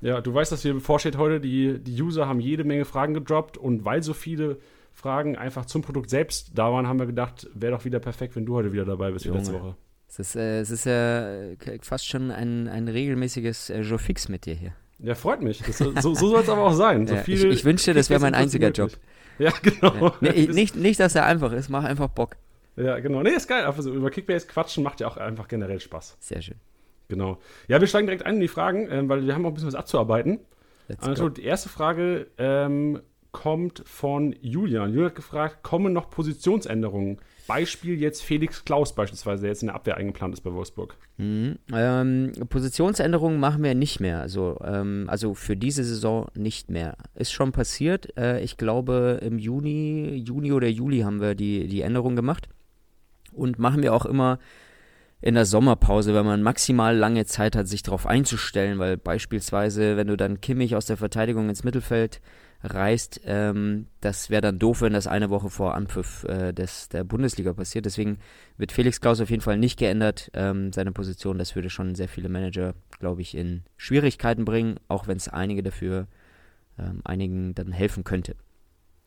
Speaker 1: Ja, du weißt, dass hier bevorsteht heute. Die, die User haben jede Menge Fragen gedroppt und weil so viele Fragen einfach zum Produkt selbst da waren, haben wir gedacht, wäre doch wieder perfekt, wenn du heute wieder dabei bist wie letzte Woche.
Speaker 3: Es ist, äh, es ist ja äh, fast schon ein, ein regelmäßiges äh, Joe Fix mit dir hier.
Speaker 1: Ja, freut mich. Das, so, so soll es aber auch sein. So
Speaker 3: ja, ich, ich wünschte, das wäre mein einziger Job.
Speaker 1: Ja, genau. Ja.
Speaker 3: Nee, nicht, nicht, dass er einfach ist, mach einfach Bock.
Speaker 1: Ja, genau. Nee, ist geil. Einfach so über Kickbase quatschen macht ja auch einfach generell Spaß.
Speaker 3: Sehr schön.
Speaker 1: Genau. Ja, wir steigen direkt ein in die Fragen, äh, weil wir haben auch ein bisschen was abzuarbeiten. Also, die erste Frage ähm, kommt von Julian. Julian hat gefragt, kommen noch Positionsänderungen? Beispiel jetzt Felix Klaus beispielsweise, der jetzt in der Abwehr eingeplant ist bei Wolfsburg.
Speaker 3: Mhm. Ähm, Positionsänderungen machen wir nicht mehr. Also, ähm, also für diese Saison nicht mehr. Ist schon passiert. Äh, ich glaube, im Juni, Juni oder Juli haben wir die, die Änderung gemacht. Und machen wir auch immer in der Sommerpause, wenn man maximal lange Zeit hat, sich darauf einzustellen, weil beispielsweise, wenn du dann Kimmich aus der Verteidigung ins Mittelfeld reißt, ähm, das wäre dann doof, wenn das eine Woche vor Anpfiff äh, des, der Bundesliga passiert. Deswegen wird Felix Klaus auf jeden Fall nicht geändert, ähm, seine Position. Das würde schon sehr viele Manager, glaube ich, in Schwierigkeiten bringen, auch wenn es einige dafür, ähm, einigen dann helfen könnte.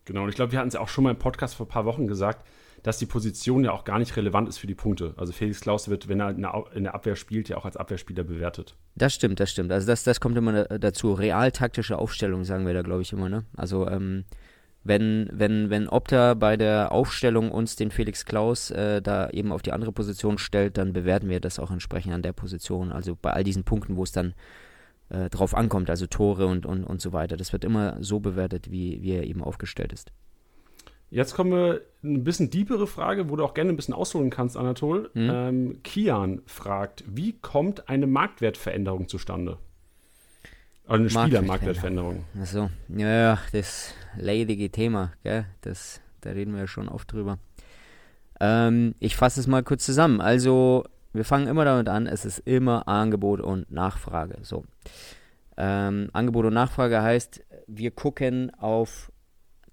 Speaker 1: Genau, und ich glaube, wir hatten es auch schon mal im Podcast vor ein paar Wochen gesagt, dass die Position ja auch gar nicht relevant ist für die Punkte. Also Felix Klaus wird, wenn er in der Abwehr spielt, ja auch als Abwehrspieler bewertet.
Speaker 3: Das stimmt, das stimmt. Also das, das kommt immer dazu. Realtaktische Aufstellung, sagen wir da, glaube ich, immer, ne? Also ähm, wenn, wenn, wenn Opta bei der Aufstellung uns den Felix Klaus äh, da eben auf die andere Position stellt, dann bewerten wir das auch entsprechend an der Position. Also bei all diesen Punkten, wo es dann äh, drauf ankommt, also Tore und, und, und so weiter. Das wird immer so bewertet, wie, wie er eben aufgestellt ist.
Speaker 1: Jetzt kommen wir ein bisschen diepere Frage, wo du auch gerne ein bisschen ausholen kannst, Anatol. Mhm. Ähm, Kian fragt, wie kommt eine Marktwertveränderung zustande? Also eine Spielermarktwertveränderung.
Speaker 3: Achso, ja, das leidige Thema, gell? Das, da reden wir ja schon oft drüber. Ähm, ich fasse es mal kurz zusammen. Also, wir fangen immer damit an, es ist immer Angebot und Nachfrage. So. Ähm, Angebot und Nachfrage heißt, wir gucken auf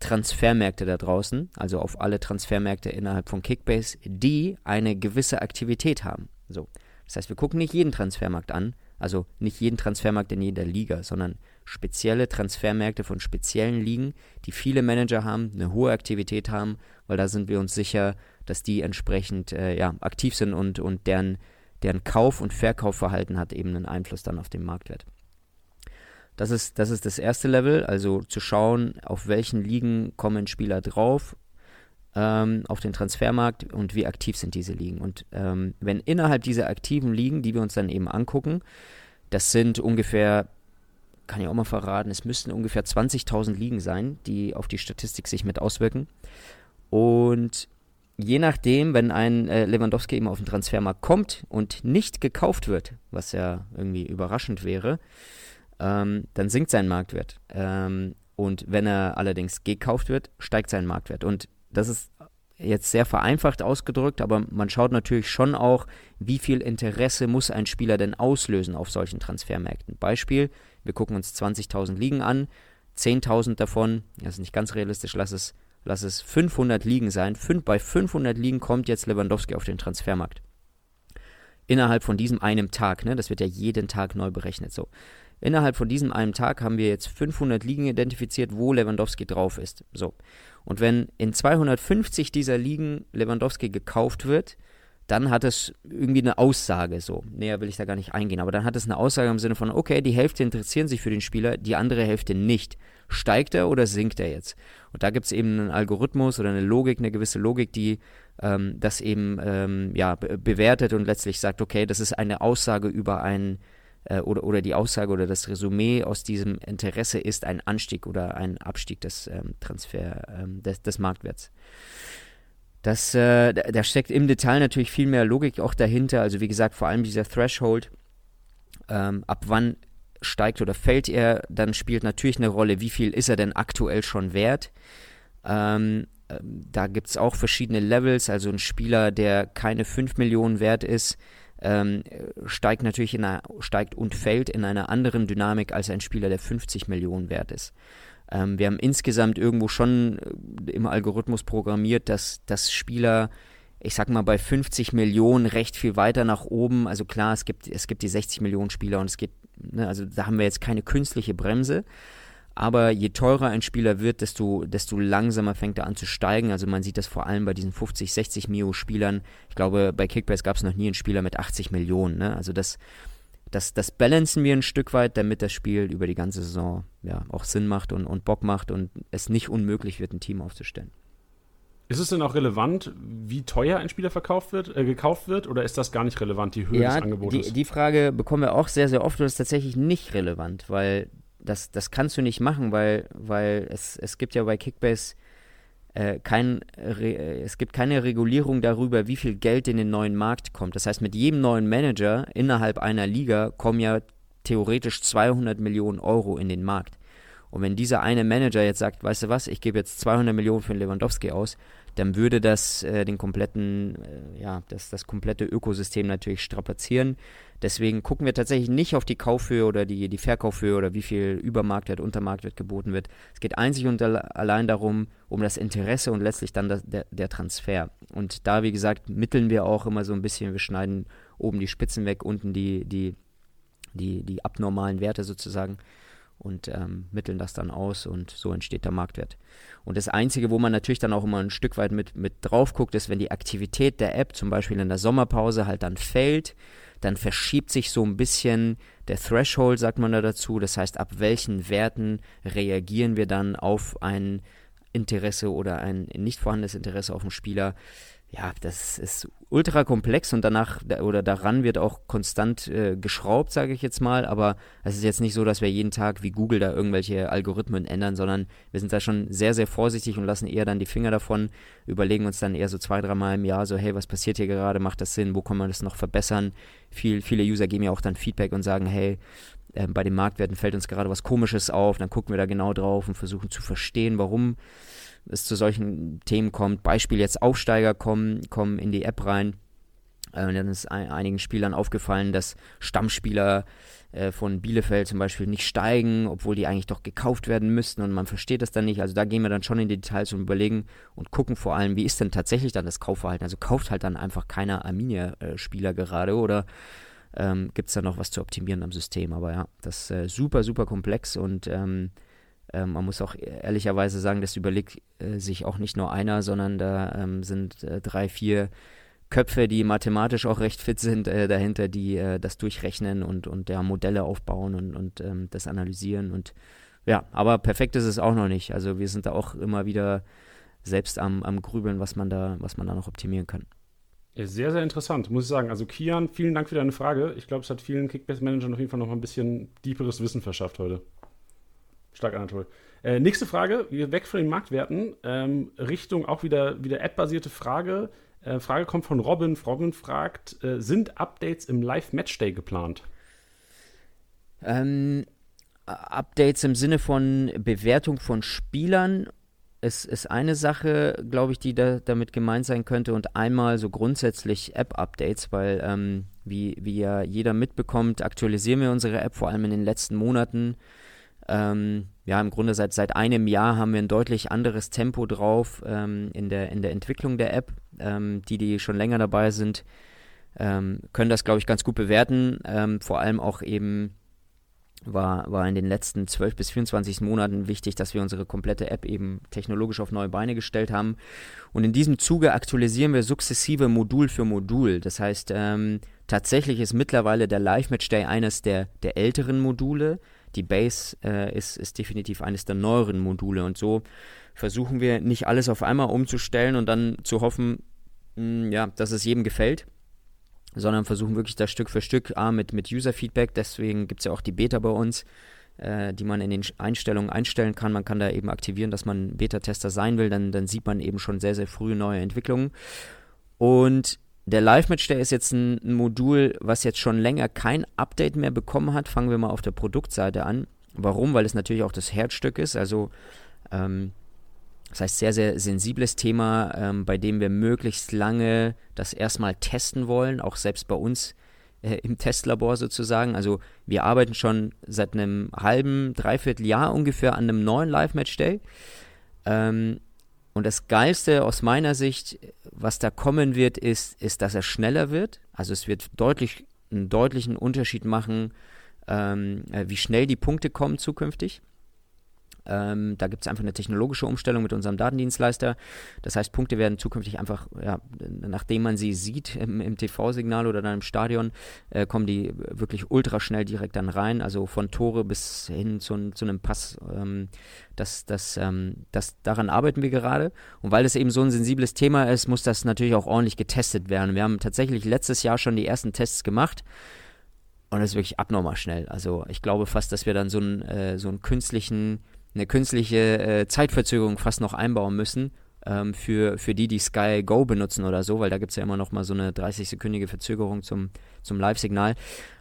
Speaker 3: Transfermärkte da draußen, also auf alle Transfermärkte innerhalb von Kickbase, die eine gewisse Aktivität haben. So. Das heißt, wir gucken nicht jeden Transfermarkt an, also nicht jeden Transfermarkt in jeder Liga, sondern spezielle Transfermärkte von speziellen Ligen, die viele Manager haben, eine hohe Aktivität haben, weil da sind wir uns sicher, dass die entsprechend äh, ja, aktiv sind und, und deren, deren Kauf- und Verkaufverhalten hat eben einen Einfluss dann auf den Marktwert. Das ist, das ist das erste Level, also zu schauen, auf welchen Ligen kommen Spieler drauf ähm, auf den Transfermarkt und wie aktiv sind diese Ligen. Und ähm, wenn innerhalb dieser aktiven Ligen, die wir uns dann eben angucken, das sind ungefähr, kann ich auch mal verraten, es müssten ungefähr 20.000 Ligen sein, die auf die Statistik sich mit auswirken. Und je nachdem, wenn ein äh, Lewandowski eben auf den Transfermarkt kommt und nicht gekauft wird, was ja irgendwie überraschend wäre, ähm, dann sinkt sein Marktwert. Ähm, und wenn er allerdings gekauft wird, steigt sein Marktwert. Und das ist jetzt sehr vereinfacht ausgedrückt, aber man schaut natürlich schon auch, wie viel Interesse muss ein Spieler denn auslösen auf solchen Transfermärkten. Beispiel, wir gucken uns 20.000 Ligen an, 10.000 davon, das ist nicht ganz realistisch, lass es, lass es 500 Ligen sein. Fün bei 500 Ligen kommt jetzt Lewandowski auf den Transfermarkt. Innerhalb von diesem einem Tag, ne, das wird ja jeden Tag neu berechnet so. Innerhalb von diesem einen Tag haben wir jetzt 500 Ligen identifiziert, wo Lewandowski drauf ist. So. Und wenn in 250 dieser Ligen Lewandowski gekauft wird, dann hat es irgendwie eine Aussage so. Näher will ich da gar nicht eingehen, aber dann hat es eine Aussage im Sinne von, okay, die Hälfte interessieren sich für den Spieler, die andere Hälfte nicht. Steigt er oder sinkt er jetzt? Und da gibt es eben einen Algorithmus oder eine Logik, eine gewisse Logik, die ähm, das eben ähm, ja, bewertet und letztlich sagt, okay, das ist eine Aussage über einen äh, oder, oder die Aussage oder das Resümee aus diesem Interesse ist ein Anstieg oder ein Abstieg des ähm, Transfer, ähm, des, des Marktwerts. Das, äh, da steckt im Detail natürlich viel mehr Logik auch dahinter. Also wie gesagt, vor allem dieser Threshold, ähm, ab wann steigt oder fällt er, dann spielt natürlich eine Rolle, wie viel ist er denn aktuell schon wert. Ähm, ähm da gibt es auch verschiedene Levels, also ein Spieler, der keine 5 Millionen wert ist, ähm, steigt natürlich in einer, steigt und fällt in einer anderen Dynamik als ein Spieler, der 50 Millionen wert ist. Ähm, wir haben insgesamt irgendwo schon äh, im Algorithmus programmiert, dass, dass Spieler ich sag mal, bei 50 Millionen recht viel weiter nach oben. Also klar, es gibt, es gibt die 60 Millionen Spieler und es geht, ne, also da haben wir jetzt keine künstliche Bremse. Aber je teurer ein Spieler wird, desto, desto langsamer fängt er an zu steigen. Also man sieht das vor allem bei diesen 50, 60 Mio-Spielern. Ich glaube, bei Kickbase gab es noch nie einen Spieler mit 80 Millionen. Ne? Also das, das, das balancen wir ein Stück weit, damit das Spiel über die ganze Saison ja, auch Sinn macht und, und Bock macht und es nicht unmöglich wird, ein Team aufzustellen.
Speaker 1: Ist es denn auch relevant, wie teuer ein Spieler verkauft wird, äh, gekauft wird, oder ist das gar nicht relevant, die Höhe
Speaker 3: ja,
Speaker 1: des Angebotes?
Speaker 3: Die, die Frage bekommen wir auch sehr, sehr oft und ist tatsächlich nicht relevant, weil das, das kannst du nicht machen, weil, weil es, es gibt ja bei Kickbase äh, kein, äh, es gibt keine Regulierung darüber, wie viel Geld in den neuen Markt kommt. Das heißt, mit jedem neuen Manager innerhalb einer Liga kommen ja theoretisch 200 Millionen Euro in den Markt. Und wenn dieser eine Manager jetzt sagt, weißt du was, ich gebe jetzt 200 Millionen für Lewandowski aus, dann würde das äh, den kompletten, äh, ja, das, das komplette Ökosystem natürlich strapazieren. Deswegen gucken wir tatsächlich nicht auf die Kaufhöhe oder die, die Verkaufhöhe oder wie viel Übermarktwert, Untermarktwert geboten wird. Es geht einzig und allein darum, um das Interesse und letztlich dann das, der, der Transfer. Und da, wie gesagt, mitteln wir auch immer so ein bisschen, wir schneiden oben die Spitzen weg, unten die, die, die, die abnormalen Werte sozusagen und ähm, mitteln das dann aus und so entsteht der Marktwert. Und das Einzige, wo man natürlich dann auch immer ein Stück weit mit, mit drauf guckt, ist, wenn die Aktivität der App zum Beispiel in der Sommerpause halt dann fällt, dann verschiebt sich so ein bisschen der Threshold, sagt man da dazu. Das heißt, ab welchen Werten reagieren wir dann auf ein Interesse oder ein nicht vorhandenes Interesse auf den Spieler ja, das ist ultra komplex und danach oder daran wird auch konstant äh, geschraubt, sage ich jetzt mal. Aber es ist jetzt nicht so, dass wir jeden Tag wie Google da irgendwelche Algorithmen ändern, sondern wir sind da schon sehr, sehr vorsichtig und lassen eher dann die Finger davon, überlegen uns dann eher so zwei, dreimal im Jahr so, hey, was passiert hier gerade, macht das Sinn, wo kann man das noch verbessern? Viel, viele User geben ja auch dann Feedback und sagen, hey, äh, bei den Marktwerten fällt uns gerade was Komisches auf, dann gucken wir da genau drauf und versuchen zu verstehen, warum es zu solchen Themen kommt. Beispiel jetzt Aufsteiger kommen, kommen in die App rein. Äh, dann ist ein, einigen Spielern aufgefallen, dass Stammspieler äh, von Bielefeld zum Beispiel nicht steigen, obwohl die eigentlich doch gekauft werden müssten und man versteht das dann nicht. Also da gehen wir dann schon in die Details und überlegen und gucken vor allem, wie ist denn tatsächlich dann das Kaufverhalten. Also kauft halt dann einfach keiner Arminia-Spieler gerade oder ähm, gibt es da noch was zu optimieren am System. Aber ja, das ist äh, super, super komplex und ähm, ähm, man muss auch ehrlicherweise sagen, das überlegt äh, sich auch nicht nur einer, sondern da ähm, sind äh, drei, vier Köpfe, die mathematisch auch recht fit sind äh, dahinter, die äh, das durchrechnen und, und ja, Modelle aufbauen und, und ähm, das analysieren. Und ja, aber perfekt ist es auch noch nicht. Also wir sind da auch immer wieder selbst am, am Grübeln, was man da, was man da noch optimieren kann.
Speaker 1: Sehr, sehr interessant, muss ich sagen. Also Kian, vielen Dank für deine Frage. Ich glaube, es hat vielen Kickbase-Managern auf jeden Fall noch mal ein bisschen tieferes Wissen verschafft heute. Stark, Anatol. Äh, nächste Frage, weg von den Marktwerten, ähm, Richtung auch wieder, wieder App-basierte Frage. Äh, Frage kommt von Robin. Robin fragt, äh, sind Updates im Live-Matchday geplant?
Speaker 3: Ähm, Updates im Sinne von Bewertung von Spielern ist, ist eine Sache, glaube ich, die da, damit gemeint sein könnte und einmal so grundsätzlich App-Updates, weil ähm, wie, wie ja jeder mitbekommt, aktualisieren wir unsere App vor allem in den letzten Monaten ähm, ja, im Grunde seit, seit einem Jahr haben wir ein deutlich anderes Tempo drauf ähm, in, der, in der Entwicklung der App. Ähm, die, die schon länger dabei sind, ähm, können das, glaube ich, ganz gut bewerten. Ähm, vor allem auch eben war, war in den letzten 12 bis 24 Monaten wichtig, dass wir unsere komplette App eben technologisch auf neue Beine gestellt haben. Und in diesem Zuge aktualisieren wir sukzessive Modul für Modul. Das heißt, ähm, tatsächlich ist mittlerweile der Live-Match Day eines der, der älteren Module die Base äh, ist, ist definitiv eines der neueren Module und so versuchen wir nicht alles auf einmal umzustellen und dann zu hoffen, mh, hm, ja, dass es jedem gefällt, sondern versuchen wirklich das Stück für Stück A, mit, mit User-Feedback, deswegen gibt es ja auch die Beta bei uns, äh, die man in den Einstellungen einstellen kann. Man kann da eben aktivieren, dass man Beta-Tester sein will, dann, dann sieht man eben schon sehr, sehr früh neue Entwicklungen. Und der Live-Match, der ist jetzt ein, ein, Modul, was jetzt schon länger kein Update mehr bekommen hat. Fangen wir mal auf der Produktseite an. Warum? Weil es natürlich auch das Herzstück ist. Also, ähm, das heißt, sehr, sehr sensibles Thema, ähm, bei dem wir möglichst lange das erstmal testen wollen, auch selbst bei uns äh, im Testlabor sozusagen. Also, wir arbeiten schon seit einem halben, dreiviertel Jahr ungefähr an einem neuen Live-Match-Day. Ähm, und das Geilste aus meiner Sicht, was da kommen wird, ist, ist, dass er schneller wird. Also es wird deutlich, einen deutlichen Unterschied machen, ähm, äh, wie schnell die Punkte kommen zukünftig. Ähm, da gibt es einfach eine technologische Umstellung mit unserem Datendienstleister. Das heißt, Punkte werden zukünftig einfach, ja, nachdem man sie sieht im, im TV-Signal oder dann im Stadion, äh, kommen die wirklich ultra schnell direkt dann rein. Also von Tore bis hin zu, zu einem Pass. Ähm, das, das, ähm, das, daran arbeiten wir gerade. Und weil es eben so ein sensibles Thema ist, muss das natürlich auch ordentlich getestet werden. Wir haben tatsächlich letztes Jahr schon die ersten Tests gemacht. Und das ist wirklich abnormal schnell. Also ich glaube fast, dass wir dann so einen, äh, so einen künstlichen eine künstliche äh, Zeitverzögerung fast noch einbauen müssen ähm, für, für die, die Sky Go benutzen oder so, weil da gibt es ja immer noch mal so eine 30-sekündige Verzögerung zum, zum Live-Signal.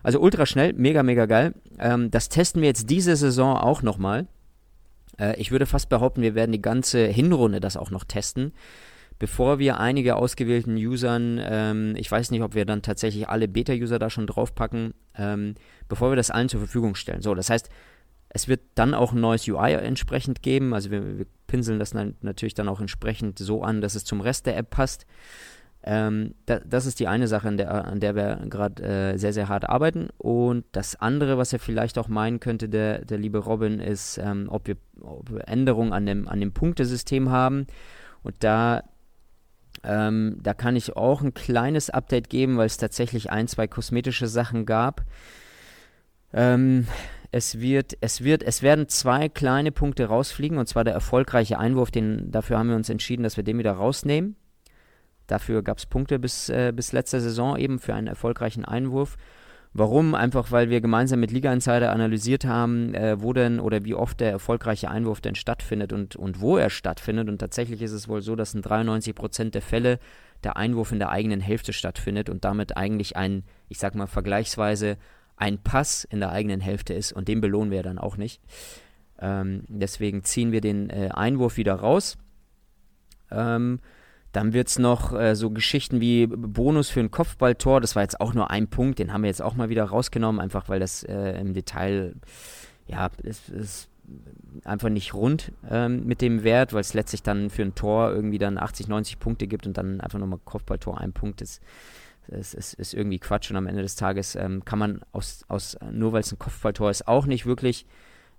Speaker 3: Also ultra schnell, mega, mega geil. Ähm, das testen wir jetzt diese Saison auch nochmal. Äh, ich würde fast behaupten, wir werden die ganze Hinrunde das auch noch testen bevor wir einige ausgewählten Usern, ähm, ich weiß nicht, ob wir dann tatsächlich alle Beta-User da schon draufpacken, ähm, bevor wir das allen zur Verfügung stellen. So, das heißt, es wird dann auch ein neues UI entsprechend geben. Also wir, wir pinseln das natürlich dann auch entsprechend so an, dass es zum Rest der App passt. Ähm, da, das ist die eine Sache, an der, an der wir gerade äh, sehr, sehr hart arbeiten. Und das andere, was er vielleicht auch meinen könnte, der, der liebe Robin, ist, ähm, ob, wir, ob, wir, Änderungen an dem, an dem Punktesystem haben. Und da, ähm, da kann ich auch ein kleines Update geben, weil es tatsächlich ein, zwei kosmetische Sachen gab. Ähm, es wird, es wird, es werden zwei kleine Punkte rausfliegen, und zwar der erfolgreiche Einwurf, den, dafür haben wir uns entschieden, dass wir den wieder rausnehmen. Dafür gab es Punkte bis, äh, bis letzte Saison eben für einen erfolgreichen Einwurf. Warum? Einfach weil wir gemeinsam mit Liga Insider analysiert haben, äh, wo denn oder wie oft der erfolgreiche Einwurf denn stattfindet und, und wo er stattfindet. Und tatsächlich ist es wohl so, dass in 93% der Fälle der Einwurf in der eigenen Hälfte stattfindet und damit eigentlich ein, ich sag mal, vergleichsweise ein Pass in der eigenen Hälfte ist und den belohnen wir dann auch nicht. Ähm, deswegen ziehen wir den äh, Einwurf wieder raus. Ähm, dann wird es noch äh, so Geschichten wie Bonus für ein Kopfballtor. Das war jetzt auch nur ein Punkt, den haben wir jetzt auch mal wieder rausgenommen, einfach weil das äh, im Detail, ja, ist, ist einfach nicht rund ähm, mit dem Wert, weil es letztlich dann für ein Tor irgendwie dann 80, 90 Punkte gibt und dann einfach nochmal Kopfballtor ein Punkt ist. Es ist, ist, irgendwie Quatsch und am Ende des Tages ähm, kann man aus, aus nur weil es ein Kopfballtor ist, auch nicht wirklich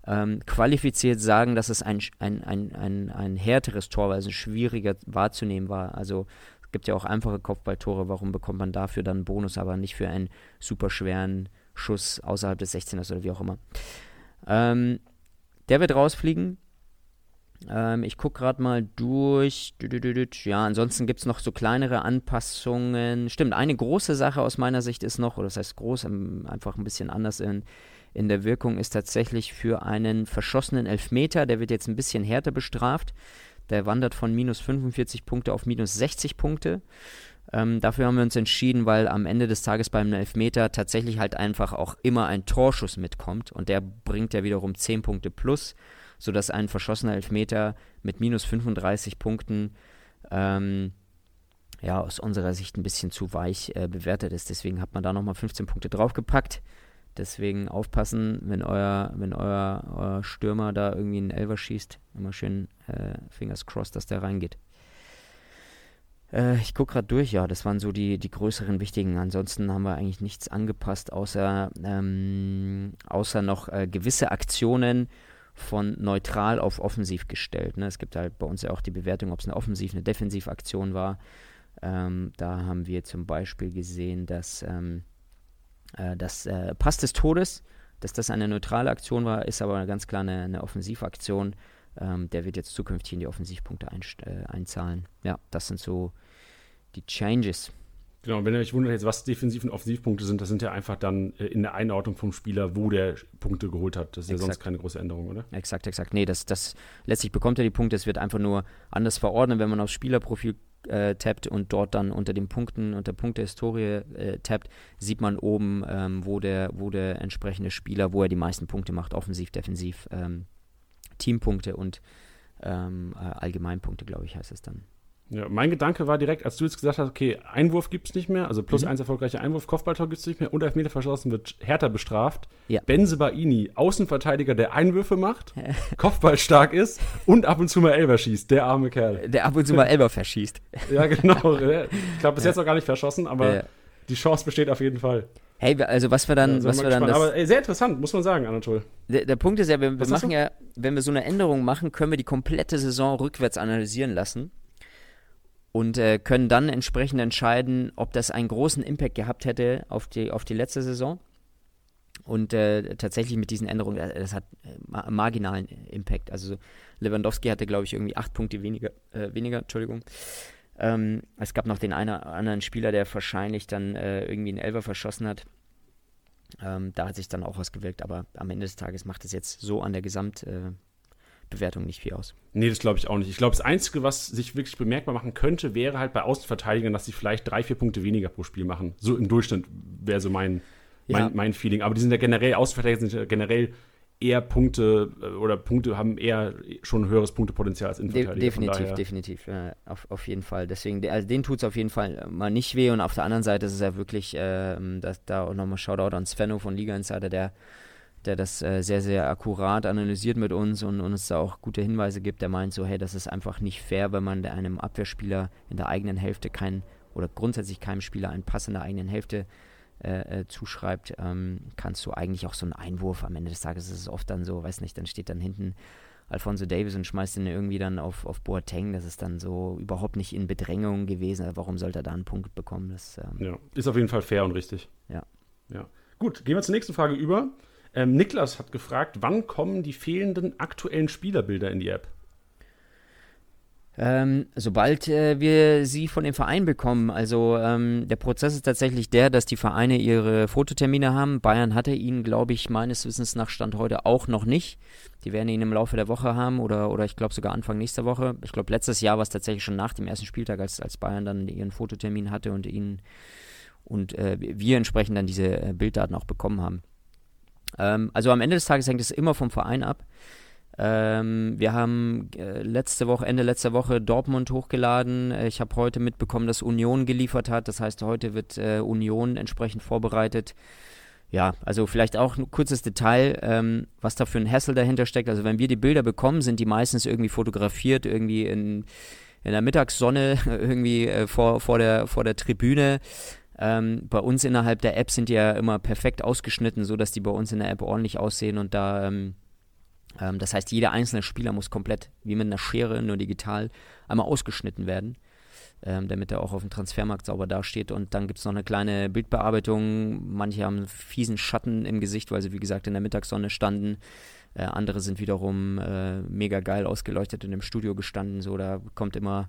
Speaker 3: ähm, qualifiziert sagen, dass es ein, ein, ein, ein, ein härteres Tor war, also schwieriger wahrzunehmen war. Also es gibt ja auch einfache Kopfballtore, warum bekommt man dafür dann einen Bonus, aber nicht für einen super schweren Schuss außerhalb des 16ers oder wie auch immer. Ähm, der wird rausfliegen. Ähm, ich gucke gerade mal durch. Ja, ansonsten gibt es noch so kleinere Anpassungen. Stimmt, eine große Sache aus meiner Sicht ist noch, oder das heißt groß, ähm, einfach ein bisschen anders in in der Wirkung ist tatsächlich für einen verschossenen Elfmeter, der wird jetzt ein bisschen härter bestraft. Der wandert von minus 45 Punkte auf minus 60 Punkte. Ähm, dafür haben wir uns entschieden, weil am Ende des Tages beim Elfmeter tatsächlich halt einfach auch immer ein Torschuss mitkommt und der bringt ja wiederum 10 Punkte plus, sodass ein verschossener Elfmeter mit minus 35 Punkten ähm, ja aus unserer Sicht ein bisschen zu weich äh, bewertet ist. Deswegen hat man da nochmal 15 Punkte draufgepackt. Deswegen aufpassen, wenn euer, wenn euer, euer Stürmer da irgendwie einen Elver schießt. Immer schön äh, Fingers crossed, dass der reingeht. Äh, ich gucke gerade durch, ja, das waren so die, die größeren wichtigen. Ansonsten haben wir eigentlich nichts angepasst, außer, ähm, außer noch äh, gewisse Aktionen von neutral auf offensiv gestellt. Ne? Es gibt halt bei uns ja auch die Bewertung, ob es eine offensiv, eine Defensivaktion war. Ähm, da haben wir zum Beispiel gesehen, dass ähm, äh, das äh, Pass des Todes, dass das eine neutrale Aktion war, ist aber ganz klar eine, eine Offensivaktion. Ähm, der wird jetzt zukünftig in die Offensivpunkte äh, einzahlen. Ja, das sind so die Changes.
Speaker 1: Genau, wenn ihr euch wundert jetzt, was Defensiv- und Offensivpunkte sind, das sind ja einfach dann äh, in der Einordnung vom Spieler, wo der Punkte geholt hat. Das ist exakt. ja sonst keine große Änderung, oder?
Speaker 3: Exakt, exakt. Nee, das, das letztlich bekommt er die Punkte, es wird einfach nur anders verordnet, wenn man aufs Spielerprofil äh, tappt und dort dann unter den Punkten, unter Punktehistorie äh, tappt, sieht man oben, ähm, wo, der, wo der entsprechende Spieler, wo er die meisten Punkte macht, offensiv, defensiv, ähm, Teampunkte und ähm, äh, Allgemeinpunkte, glaube ich, heißt es dann.
Speaker 1: Ja, mein Gedanke war direkt, als du jetzt gesagt hast, okay, Einwurf gibt es nicht mehr, also plus mhm. eins erfolgreicher Einwurf, Kopfballtor gibt es nicht mehr und Elfmeter verschossen wird härter bestraft. Ja. Benze Baini, Außenverteidiger, der Einwürfe macht, [laughs] Kopfball stark ist und ab und zu mal Elber schießt, der arme Kerl.
Speaker 3: Der ab und zu mal [laughs] Elber verschießt.
Speaker 1: ja, genau. Ich glaube, bis jetzt noch gar nicht verschossen, aber ja. die Chance besteht auf jeden Fall.
Speaker 3: Hey, also was wir dann, ja, was wir dann
Speaker 1: Aber ey, sehr interessant, muss man sagen, Anatol.
Speaker 3: Der, der Punkt ist ja, wir, wir machen ja, wenn wir so eine Änderung machen, können wir die komplette Saison rückwärts analysieren lassen und äh, können dann entsprechend entscheiden, ob das einen großen Impact gehabt hätte auf die, auf die letzte Saison. Und äh, tatsächlich mit diesen Änderungen, äh, das hat äh, marginalen Impact. Also Lewandowski hatte, glaube ich, irgendwie acht Punkte weniger, äh, weniger Entschuldigung. Ähm, es gab noch den einen anderen Spieler, der wahrscheinlich dann äh, irgendwie einen Elfer verschossen hat. Ähm, da hat sich dann auch was gewirkt, aber am Ende des Tages macht es jetzt so an der Gesamt, Bewertung nicht viel aus.
Speaker 1: Nee, das glaube ich auch nicht. Ich glaube, das Einzige, was sich wirklich bemerkbar machen könnte, wäre halt bei Außenverteidigern, dass sie vielleicht drei, vier Punkte weniger pro Spiel machen. So im Durchschnitt wäre so mein, mein, ja. mein Feeling. Aber die sind ja generell, Außenverteidiger sind ja generell eher Punkte äh, oder Punkte haben eher schon ein höheres Punktepotenzial als Innenverteidiger.
Speaker 3: De definitiv, definitiv, äh, auf, auf jeden Fall. Deswegen, also den tut es auf jeden Fall mal nicht weh und auf der anderen Seite ist es ja wirklich, äh, dass da auch nochmal Shoutout an Svenno von Liga Insider, der, der das äh, sehr, sehr akkurat analysiert mit uns und, und uns da auch gute Hinweise gibt, der meint so, hey, das ist einfach nicht fair, wenn man einem Abwehrspieler in der eigenen Hälfte keinen oder grundsätzlich keinem Spieler einen Pass in der eigenen Hälfte äh, äh, zuschreibt, ähm, kannst du eigentlich auch so einen Einwurf am Ende des Tages, ist es oft dann so, weiß nicht, dann steht dann hinten Alfonso Davis und schmeißt ihn irgendwie dann auf, auf Boateng, das ist dann so überhaupt nicht in Bedrängung gewesen, warum sollte er da einen Punkt bekommen? Das,
Speaker 1: ähm, ja, ist auf jeden Fall fair und richtig.
Speaker 3: Ja.
Speaker 1: ja. Gut, gehen wir zur nächsten Frage über. Ähm, Niklas hat gefragt, wann kommen die fehlenden aktuellen Spielerbilder in die App?
Speaker 3: Ähm, sobald äh, wir sie von dem Verein bekommen, also ähm, der Prozess ist tatsächlich der, dass die Vereine ihre Fototermine haben. Bayern hatte ihn, glaube ich, meines Wissens nach Stand heute auch noch nicht. Die werden ihn im Laufe der Woche haben oder, oder ich glaube sogar Anfang nächster Woche. Ich glaube, letztes Jahr war es tatsächlich schon nach dem ersten Spieltag, als, als Bayern dann ihren Fototermin hatte und ihn und äh, wir entsprechend dann diese äh, Bilddaten auch bekommen haben. Ähm, also am Ende des Tages hängt es immer vom Verein ab. Ähm, wir haben äh, letzte Woche, Ende letzter Woche Dortmund hochgeladen. Ich habe heute mitbekommen, dass Union geliefert hat. Das heißt, heute wird äh, Union entsprechend vorbereitet. Ja, also vielleicht auch ein kurzes Detail, ähm, was da für ein Hassel dahinter steckt. Also wenn wir die Bilder bekommen, sind die meistens irgendwie fotografiert, irgendwie in, in der Mittagssonne, [laughs] irgendwie äh, vor, vor, der, vor der Tribüne. Ähm, bei uns innerhalb der App sind die ja immer perfekt ausgeschnitten, sodass die bei uns in der App ordentlich aussehen und da ähm, ähm, das heißt, jeder einzelne Spieler muss komplett, wie mit einer Schere, nur digital, einmal ausgeschnitten werden, ähm, damit er auch auf dem Transfermarkt sauber dasteht. Und dann gibt es noch eine kleine Bildbearbeitung. Manche haben fiesen Schatten im Gesicht, weil sie, wie gesagt, in der Mittagssonne standen. Äh, andere sind wiederum äh, mega geil ausgeleuchtet in dem Studio gestanden. So, da kommt immer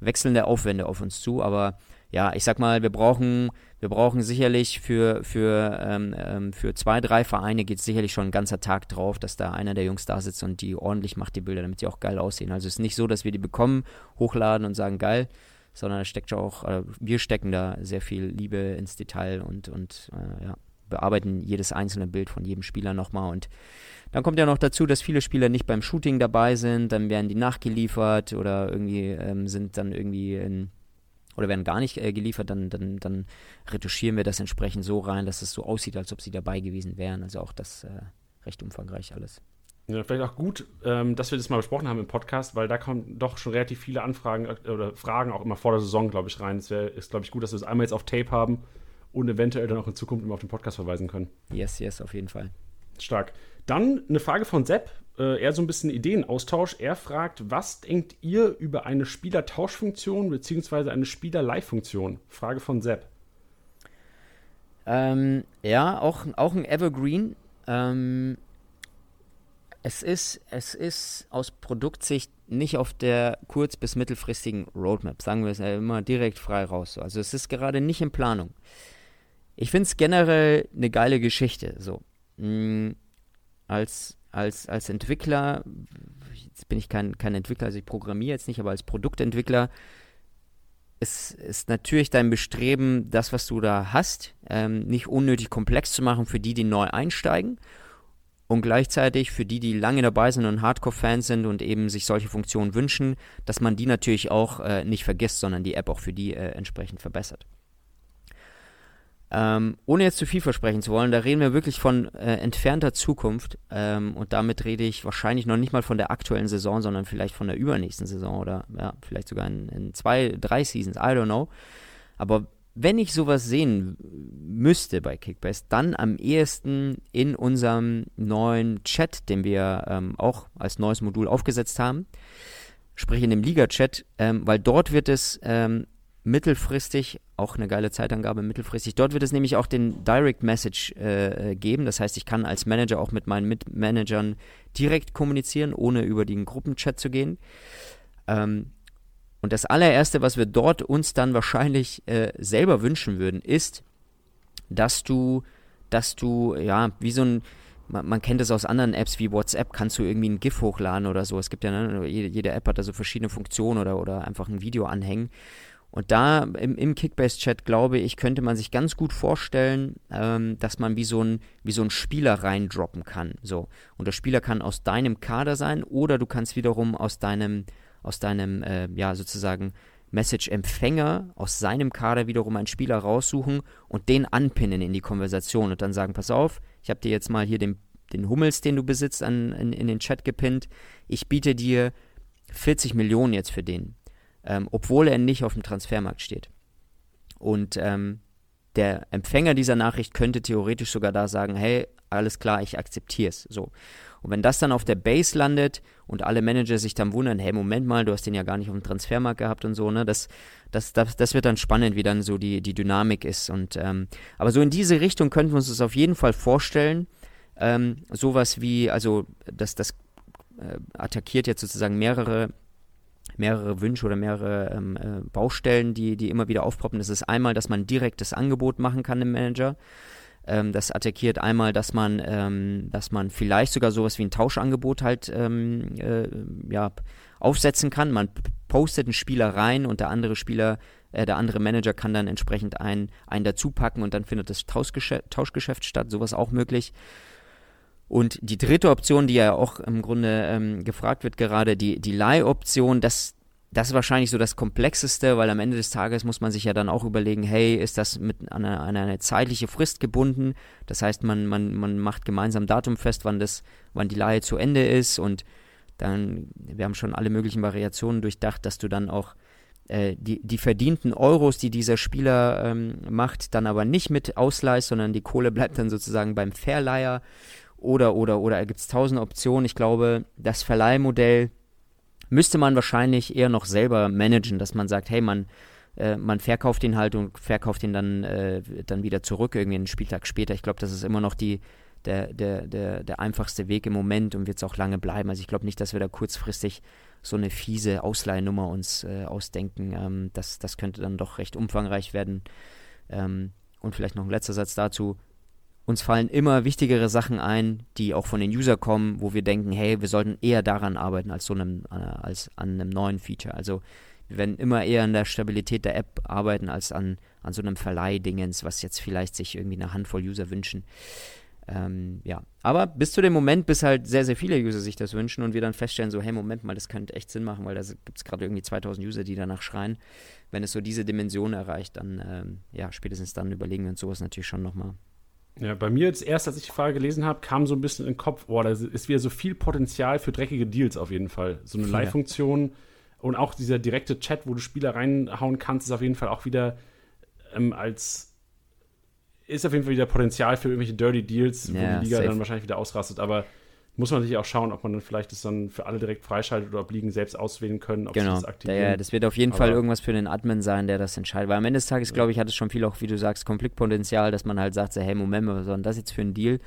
Speaker 3: wechselnde Aufwände auf uns zu. Aber ja, ich sag mal, wir brauchen, wir brauchen sicherlich für, für, ähm, ähm, für zwei, drei Vereine geht sicherlich schon ein ganzer Tag drauf, dass da einer der Jungs da sitzt und die ordentlich macht die Bilder, damit sie auch geil aussehen. Also es ist nicht so, dass wir die bekommen, hochladen und sagen geil, sondern es steckt auch, äh, wir stecken da sehr viel Liebe ins Detail und, und äh, ja, bearbeiten jedes einzelne Bild von jedem Spieler nochmal und dann kommt ja noch dazu, dass viele Spieler nicht beim Shooting dabei sind, dann werden die nachgeliefert oder irgendwie ähm, sind dann irgendwie in oder werden gar nicht äh, geliefert, dann, dann, dann retuschieren wir das entsprechend so rein, dass es so aussieht, als ob sie dabei gewesen wären. Also auch das äh, recht umfangreich alles.
Speaker 1: Ja, vielleicht auch gut, ähm, dass wir das mal besprochen haben im Podcast, weil da kommen doch schon relativ viele Anfragen äh, oder Fragen auch immer vor der Saison, glaube ich, rein. Es ist, glaube ich, gut, dass wir es das einmal jetzt auf Tape haben und eventuell dann auch in Zukunft immer auf den Podcast verweisen können.
Speaker 3: Yes, yes, auf jeden Fall.
Speaker 1: Stark. Dann eine Frage von Sepp, äh, eher so ein bisschen Ideenaustausch. Er fragt, was denkt ihr über eine Spielertauschfunktion bzw. eine Spieler-Live-Funktion? Frage von Sepp.
Speaker 3: Ähm, ja, auch, auch ein Evergreen. Ähm, es, ist, es ist aus Produktsicht nicht auf der kurz- bis mittelfristigen Roadmap, sagen wir es ja immer direkt frei raus. Also es ist gerade nicht in Planung. Ich finde es generell eine geile Geschichte. So. Mm, als, als, als Entwickler, jetzt bin ich kein, kein Entwickler, also ich programmiere jetzt nicht, aber als Produktentwickler es ist natürlich dein Bestreben, das, was du da hast, ähm, nicht unnötig komplex zu machen für die, die neu einsteigen und gleichzeitig für die, die lange dabei sind und Hardcore-Fans sind und eben sich solche Funktionen wünschen, dass man die natürlich auch äh, nicht vergisst, sondern die App auch für die äh, entsprechend verbessert. Ähm, ohne jetzt zu viel versprechen zu wollen, da reden wir wirklich von äh, entfernter Zukunft. Ähm, und damit rede ich wahrscheinlich noch nicht mal von der aktuellen Saison, sondern vielleicht von der übernächsten Saison oder ja, vielleicht sogar in, in zwei, drei Seasons, I don't know. Aber wenn ich sowas sehen müsste bei Kickbase, dann am ehesten in unserem neuen Chat, den wir ähm, auch als neues Modul aufgesetzt haben, sprich in dem Liga-Chat, ähm, weil dort wird es ähm, mittelfristig, auch eine geile Zeitangabe mittelfristig, dort wird es nämlich auch den Direct Message äh, geben. Das heißt, ich kann als Manager auch mit meinen Mitmanagern direkt kommunizieren, ohne über den Gruppenchat zu gehen. Ähm, und das allererste, was wir dort uns dann wahrscheinlich äh, selber wünschen würden, ist, dass du, dass du, ja, wie so ein, man, man kennt es aus anderen Apps wie WhatsApp, kannst du irgendwie ein GIF hochladen oder so. Es gibt ja, ne, jede, jede App hat da so verschiedene Funktionen oder, oder einfach ein Video anhängen. Und da im, im Kickbase-Chat, glaube ich, könnte man sich ganz gut vorstellen, ähm, dass man wie so, ein, wie so ein Spieler reindroppen kann. So. Und der Spieler kann aus deinem Kader sein oder du kannst wiederum aus deinem, aus deinem, äh, ja, sozusagen Message-Empfänger, aus seinem Kader wiederum einen Spieler raussuchen und den anpinnen in die Konversation und dann sagen, pass auf, ich habe dir jetzt mal hier den, den Hummels, den du besitzt, an, in, in den Chat gepinnt. Ich biete dir 40 Millionen jetzt für den ähm, obwohl er nicht auf dem Transfermarkt steht. Und ähm, der Empfänger dieser Nachricht könnte theoretisch sogar da sagen, hey, alles klar, ich akzeptiere es. So. Und wenn das dann auf der Base landet und alle Manager sich dann wundern, hey, Moment mal, du hast den ja gar nicht auf dem Transfermarkt gehabt und so, ne, das, das, das, das wird dann spannend, wie dann so die, die Dynamik ist. Und ähm, aber so in diese Richtung könnten wir uns das auf jeden Fall vorstellen. Ähm, sowas wie, also das, das äh, attackiert jetzt sozusagen mehrere mehrere Wünsche oder mehrere ähm, äh, Baustellen, die, die immer wieder aufpoppen. Das ist einmal, dass man direktes Angebot machen kann im Manager. Ähm, das attackiert einmal, dass man, ähm, dass man vielleicht sogar sowas wie ein Tauschangebot halt ähm, äh, ja, aufsetzen kann. Man postet einen Spieler rein und der andere Spieler, äh, der andere Manager kann dann entsprechend einen, einen dazu packen und dann findet das Tauschgeschäft, Tauschgeschäft statt. Sowas auch möglich. Und die dritte Option, die ja auch im Grunde ähm, gefragt wird gerade, die, die Leihoption, das, das ist wahrscheinlich so das Komplexeste, weil am Ende des Tages muss man sich ja dann auch überlegen, hey, ist das mit einer, einer eine zeitliche Frist gebunden? Das heißt, man, man, man macht gemeinsam Datum fest, wann, das, wann die Leihe zu Ende ist und dann, wir haben schon alle möglichen Variationen durchdacht, dass du dann auch äh, die, die verdienten Euros, die dieser Spieler ähm, macht, dann aber nicht mit ausleihst, sondern die Kohle bleibt dann sozusagen beim Verleiher oder, oder, oder gibt es tausend Optionen. Ich glaube, das Verleihmodell müsste man wahrscheinlich eher noch selber managen, dass man sagt, hey, man, äh, man verkauft ihn halt und verkauft ihn dann, äh, dann wieder zurück, irgendwie einen Spieltag später. Ich glaube, das ist immer noch die, der, der, der, der einfachste Weg im Moment und wird es auch lange bleiben. Also ich glaube nicht, dass wir da kurzfristig so eine fiese Ausleihnummer uns äh, ausdenken. Ähm, das, das könnte dann doch recht umfangreich werden. Ähm, und vielleicht noch ein letzter Satz dazu uns fallen immer wichtigere Sachen ein, die auch von den User kommen, wo wir denken, hey, wir sollten eher daran arbeiten als so einem, äh, als an einem neuen Feature. Also wir werden immer eher an der Stabilität der App arbeiten als an, an so einem Verleihdingens, was jetzt vielleicht sich irgendwie eine Handvoll User wünschen. Ähm, ja, aber bis zu dem Moment, bis halt sehr, sehr viele User sich das wünschen und wir dann feststellen, so, hey, Moment mal, das könnte echt Sinn machen, weil da gibt es gerade irgendwie 2000 User, die danach schreien. Wenn es so diese Dimension erreicht, dann, ähm, ja, spätestens dann überlegen wir uns sowas natürlich schon nochmal.
Speaker 1: Ja, bei mir jetzt erst, als ich die Frage gelesen habe, kam so ein bisschen in den Kopf, boah, da ist wieder so viel Potenzial für dreckige Deals auf jeden Fall. So eine Live-Funktion und auch dieser direkte Chat, wo du Spieler reinhauen kannst, ist auf jeden Fall auch wieder ähm, als ist auf jeden Fall wieder Potenzial für irgendwelche Dirty Deals, wo ja, die Liga safe. dann wahrscheinlich wieder ausrastet. Aber muss man natürlich auch schauen, ob man dann vielleicht das dann für alle direkt freischaltet oder ob Ligen selbst auswählen können, ob
Speaker 3: genau.
Speaker 1: sie
Speaker 3: das aktivieren. Ja, das wird auf jeden Aber Fall irgendwas für den Admin sein, der das entscheidet. Weil am Ende des Tages, ja. glaube ich, hat es schon viel auch, wie du sagst, Konfliktpotenzial, dass man halt sagt, so, hey, Moment, was soll denn das jetzt für ein Deal?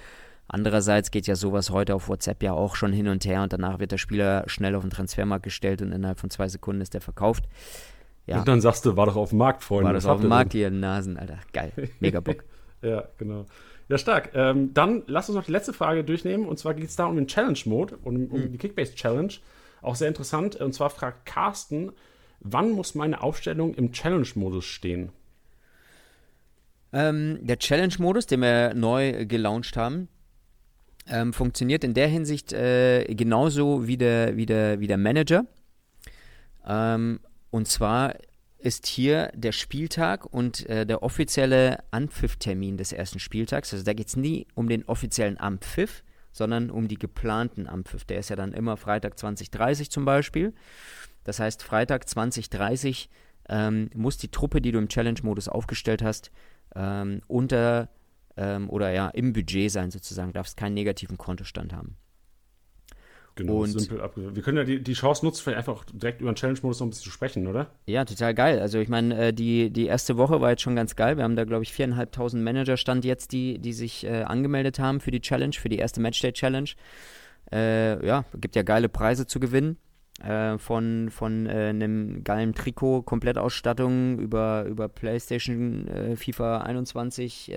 Speaker 3: Andererseits geht ja sowas heute auf WhatsApp ja auch schon hin und her und danach wird der Spieler schnell auf den Transfermarkt gestellt und innerhalb von zwei Sekunden ist der verkauft.
Speaker 1: Ja. Und dann sagst du, war doch auf dem Markt, Freunde.
Speaker 3: War das auf dem Markt, ihr Nasen, Alter. Geil. Mega Bock. [laughs]
Speaker 1: ja, genau. Ja, stark. Ähm, dann lass uns noch die letzte Frage durchnehmen. Und zwar geht es da um den Challenge-Mode, um, um mhm. die Kickbase-Challenge. Auch sehr interessant. Und zwar fragt Carsten, wann muss meine Aufstellung im Challenge-Modus stehen?
Speaker 3: Ähm, der Challenge-Modus, den wir neu gelauncht haben, ähm, funktioniert in der Hinsicht äh, genauso wie der, wie der, wie der Manager. Ähm, und zwar ist hier der Spieltag und äh, der offizielle Anpfifftermin des ersten Spieltags. Also da geht es nie um den offiziellen Anpfiff, sondern um die geplanten Anpfiff. Der ist ja dann immer Freitag 2030 zum Beispiel. Das heißt, Freitag 2030 ähm, muss die Truppe, die du im Challenge-Modus aufgestellt hast, ähm, unter ähm, oder ja im Budget sein sozusagen, darfst keinen negativen Kontostand haben.
Speaker 1: Genau, und simpel abgewählt. Wir können ja die, die Chance nutzen, vielleicht einfach direkt über den Challenge-Modus noch ein bisschen zu sprechen, oder?
Speaker 3: Ja, total geil. Also ich meine, äh, die, die erste Woche war jetzt schon ganz geil. Wir haben da, glaube ich, viereinhalbtausend Manager stand jetzt, die, die sich äh, angemeldet haben für die Challenge, für die erste Matchday-Challenge. Äh, ja, gibt ja geile Preise zu gewinnen. Äh, von von äh, einem geilen Trikot, Komplettausstattung über, über PlayStation, äh, FIFA 21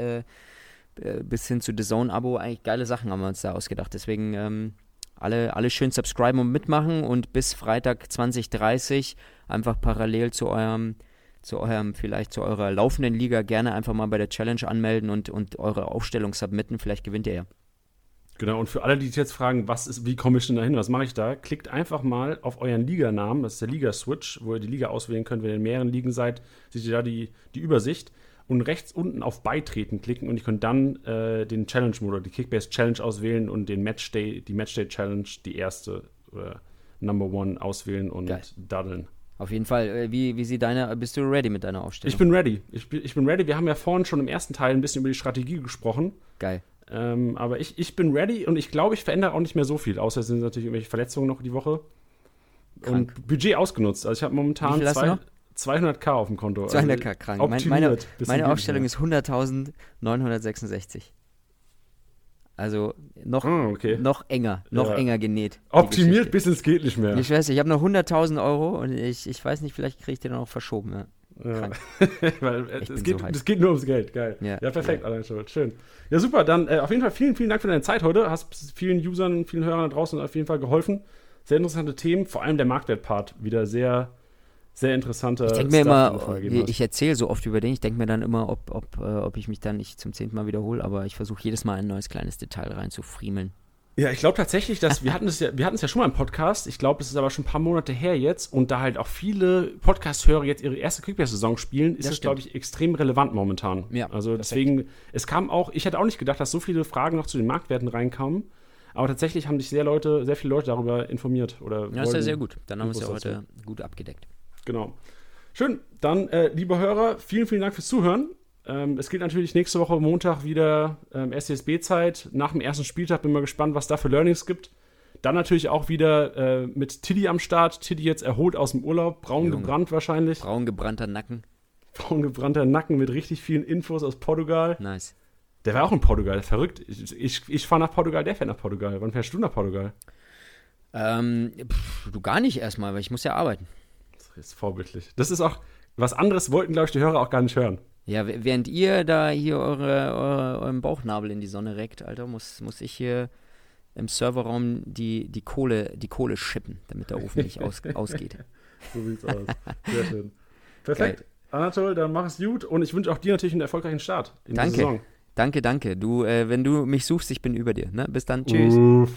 Speaker 3: bis hin zu The Zone-Abo. Eigentlich geile Sachen haben wir uns da ausgedacht. Deswegen ähm, alle, alle schön subscriben und mitmachen und bis Freitag 2030 einfach parallel zu eurem, zu eurem, vielleicht zu eurer laufenden Liga gerne einfach mal bei der Challenge anmelden und, und eure Aufstellung submitten. Vielleicht gewinnt ihr ja.
Speaker 1: Genau, und für alle, die jetzt fragen, was ist, wie komme ich denn da hin, was mache ich da, klickt einfach mal auf euren Liganamen, das ist der Liga-Switch, wo ihr die Liga auswählen könnt, wenn ihr in mehreren Ligen seid, seht ihr da die, die Übersicht und rechts unten auf Beitreten klicken und ihr könnt dann äh, den Challenge-Modus, die Kickbase Challenge auswählen und den Matchday, die Matchday Challenge, die erste oder Number One auswählen und
Speaker 3: Geil.
Speaker 1: daddeln.
Speaker 3: Auf jeden Fall, äh, wie, wie sieht deine, bist du ready mit deiner Aufstellung?
Speaker 1: Ich bin ready. Ich bin, ich bin ready. Wir haben ja vorhin schon im ersten Teil ein bisschen über die Strategie gesprochen.
Speaker 3: Geil.
Speaker 1: Ähm, aber ich, ich bin ready und ich glaube, ich verändere auch nicht mehr so viel, außer es sind natürlich irgendwelche Verletzungen noch die Woche.
Speaker 3: Krank.
Speaker 1: Und Budget ausgenutzt. Also ich habe momentan zwei? 200k auf dem Konto.
Speaker 3: 200k
Speaker 1: Also
Speaker 3: krank. Mein, meine meine Aufstellung ist 100.966. Also noch.
Speaker 1: Ah, okay.
Speaker 3: noch enger, noch
Speaker 1: Ja.
Speaker 3: enger genäht.
Speaker 1: Optimiert bis ins geht nicht mehr.
Speaker 3: Ich weiß, ich habe noch 100.000 Euro und ich, ich weiß nicht, vielleicht kriege ich den auch verschoben. Ja.
Speaker 1: Ja. [laughs] Äh, es geht,
Speaker 3: so
Speaker 1: es geht nur ums Geld. Geil.
Speaker 3: Ja.
Speaker 1: Ja, perfekt, Alain Schuld. Schön. Ja, super. Dann äh, auf jeden Fall vielen, vielen Dank für deine Zeit heute. Hast vielen Usern, vielen Hörern da draußen auf jeden Fall geholfen. Sehr interessante Themen, vor allem der Marktwert-Part. Wieder sehr, sehr interessanter.
Speaker 3: Ich denke mir immer,
Speaker 1: hast.
Speaker 3: ich erzähle so oft über den, ich denke mir dann immer, ob, ob, äh, ob ich mich dann nicht zum zehnten Mal wiederhole, aber ich versuche jedes Mal ein neues kleines Detail reinzufriemeln.
Speaker 1: Ja, ich glaube tatsächlich, dass wir hatten es ja, wir hatten es ja schon mal im Podcast. Ich glaube, es ist aber schon ein paar Monate her jetzt und da halt auch viele Podcast-Hörer jetzt ihre erste Kickbase-Saison spielen, ist
Speaker 3: Das
Speaker 1: es, glaube ich, extrem relevant momentan.
Speaker 3: Ja,
Speaker 1: also
Speaker 3: perfekt.
Speaker 1: deswegen, es kam auch, ich hätte auch nicht gedacht, dass so viele Fragen noch zu den Marktwerten reinkamen. Aber tatsächlich haben sich sehr Leute, sehr viele Leute darüber informiert oder
Speaker 3: Ja, ist ja sehr gut. Dann haben wir es ja heute gut abgedeckt.
Speaker 1: Genau. Schön. Dann, äh, liebe Hörer, vielen, vielen Dank fürs Zuhören. Ähm, es geht natürlich nächste Woche Montag wieder ähm, SCSB-Zeit. Nach dem ersten Spieltag bin mal gespannt, was da für Learnings gibt. Dann natürlich auch wieder äh, mit Tiddy am Start. Tiddy jetzt erholt aus dem Urlaub, braun
Speaker 3: Junge.
Speaker 1: gebrannt wahrscheinlich.
Speaker 3: Braun gebrannter Nacken.
Speaker 1: Braun gebrannter Nacken mit richtig vielen Infos aus Portugal.
Speaker 3: Nice.
Speaker 1: Der war auch in Portugal, verrückt. Ich, ich, ich fahre nach Portugal, der fährt nach Portugal. Wann fährst du nach Portugal?
Speaker 3: Ähm, pff, du gar nicht erstmal, weil ich muss ja arbeiten.
Speaker 1: Das ist vorbildlich. Das ist auch, was anderes wollten, glaube ich, die Hörer auch gar nicht hören.
Speaker 3: Ja, während ihr da hier eure, eure, euren Bauchnabel in die Sonne reckt, Alter, muss, muss ich hier im Serverraum die, die, Kohle, die Kohle schippen, damit der Ofen nicht aus, [laughs] ausgeht.
Speaker 1: So sieht's aus. Sehr schön. Perfekt. Anatol, dann mach es gut und ich wünsche auch dir natürlich einen erfolgreichen Start in
Speaker 3: Danke.
Speaker 1: die Saison.
Speaker 3: Danke, danke. Du, äh, wenn du mich suchst, ich bin über dir. Ne? Bis dann. Tschüss. [laughs]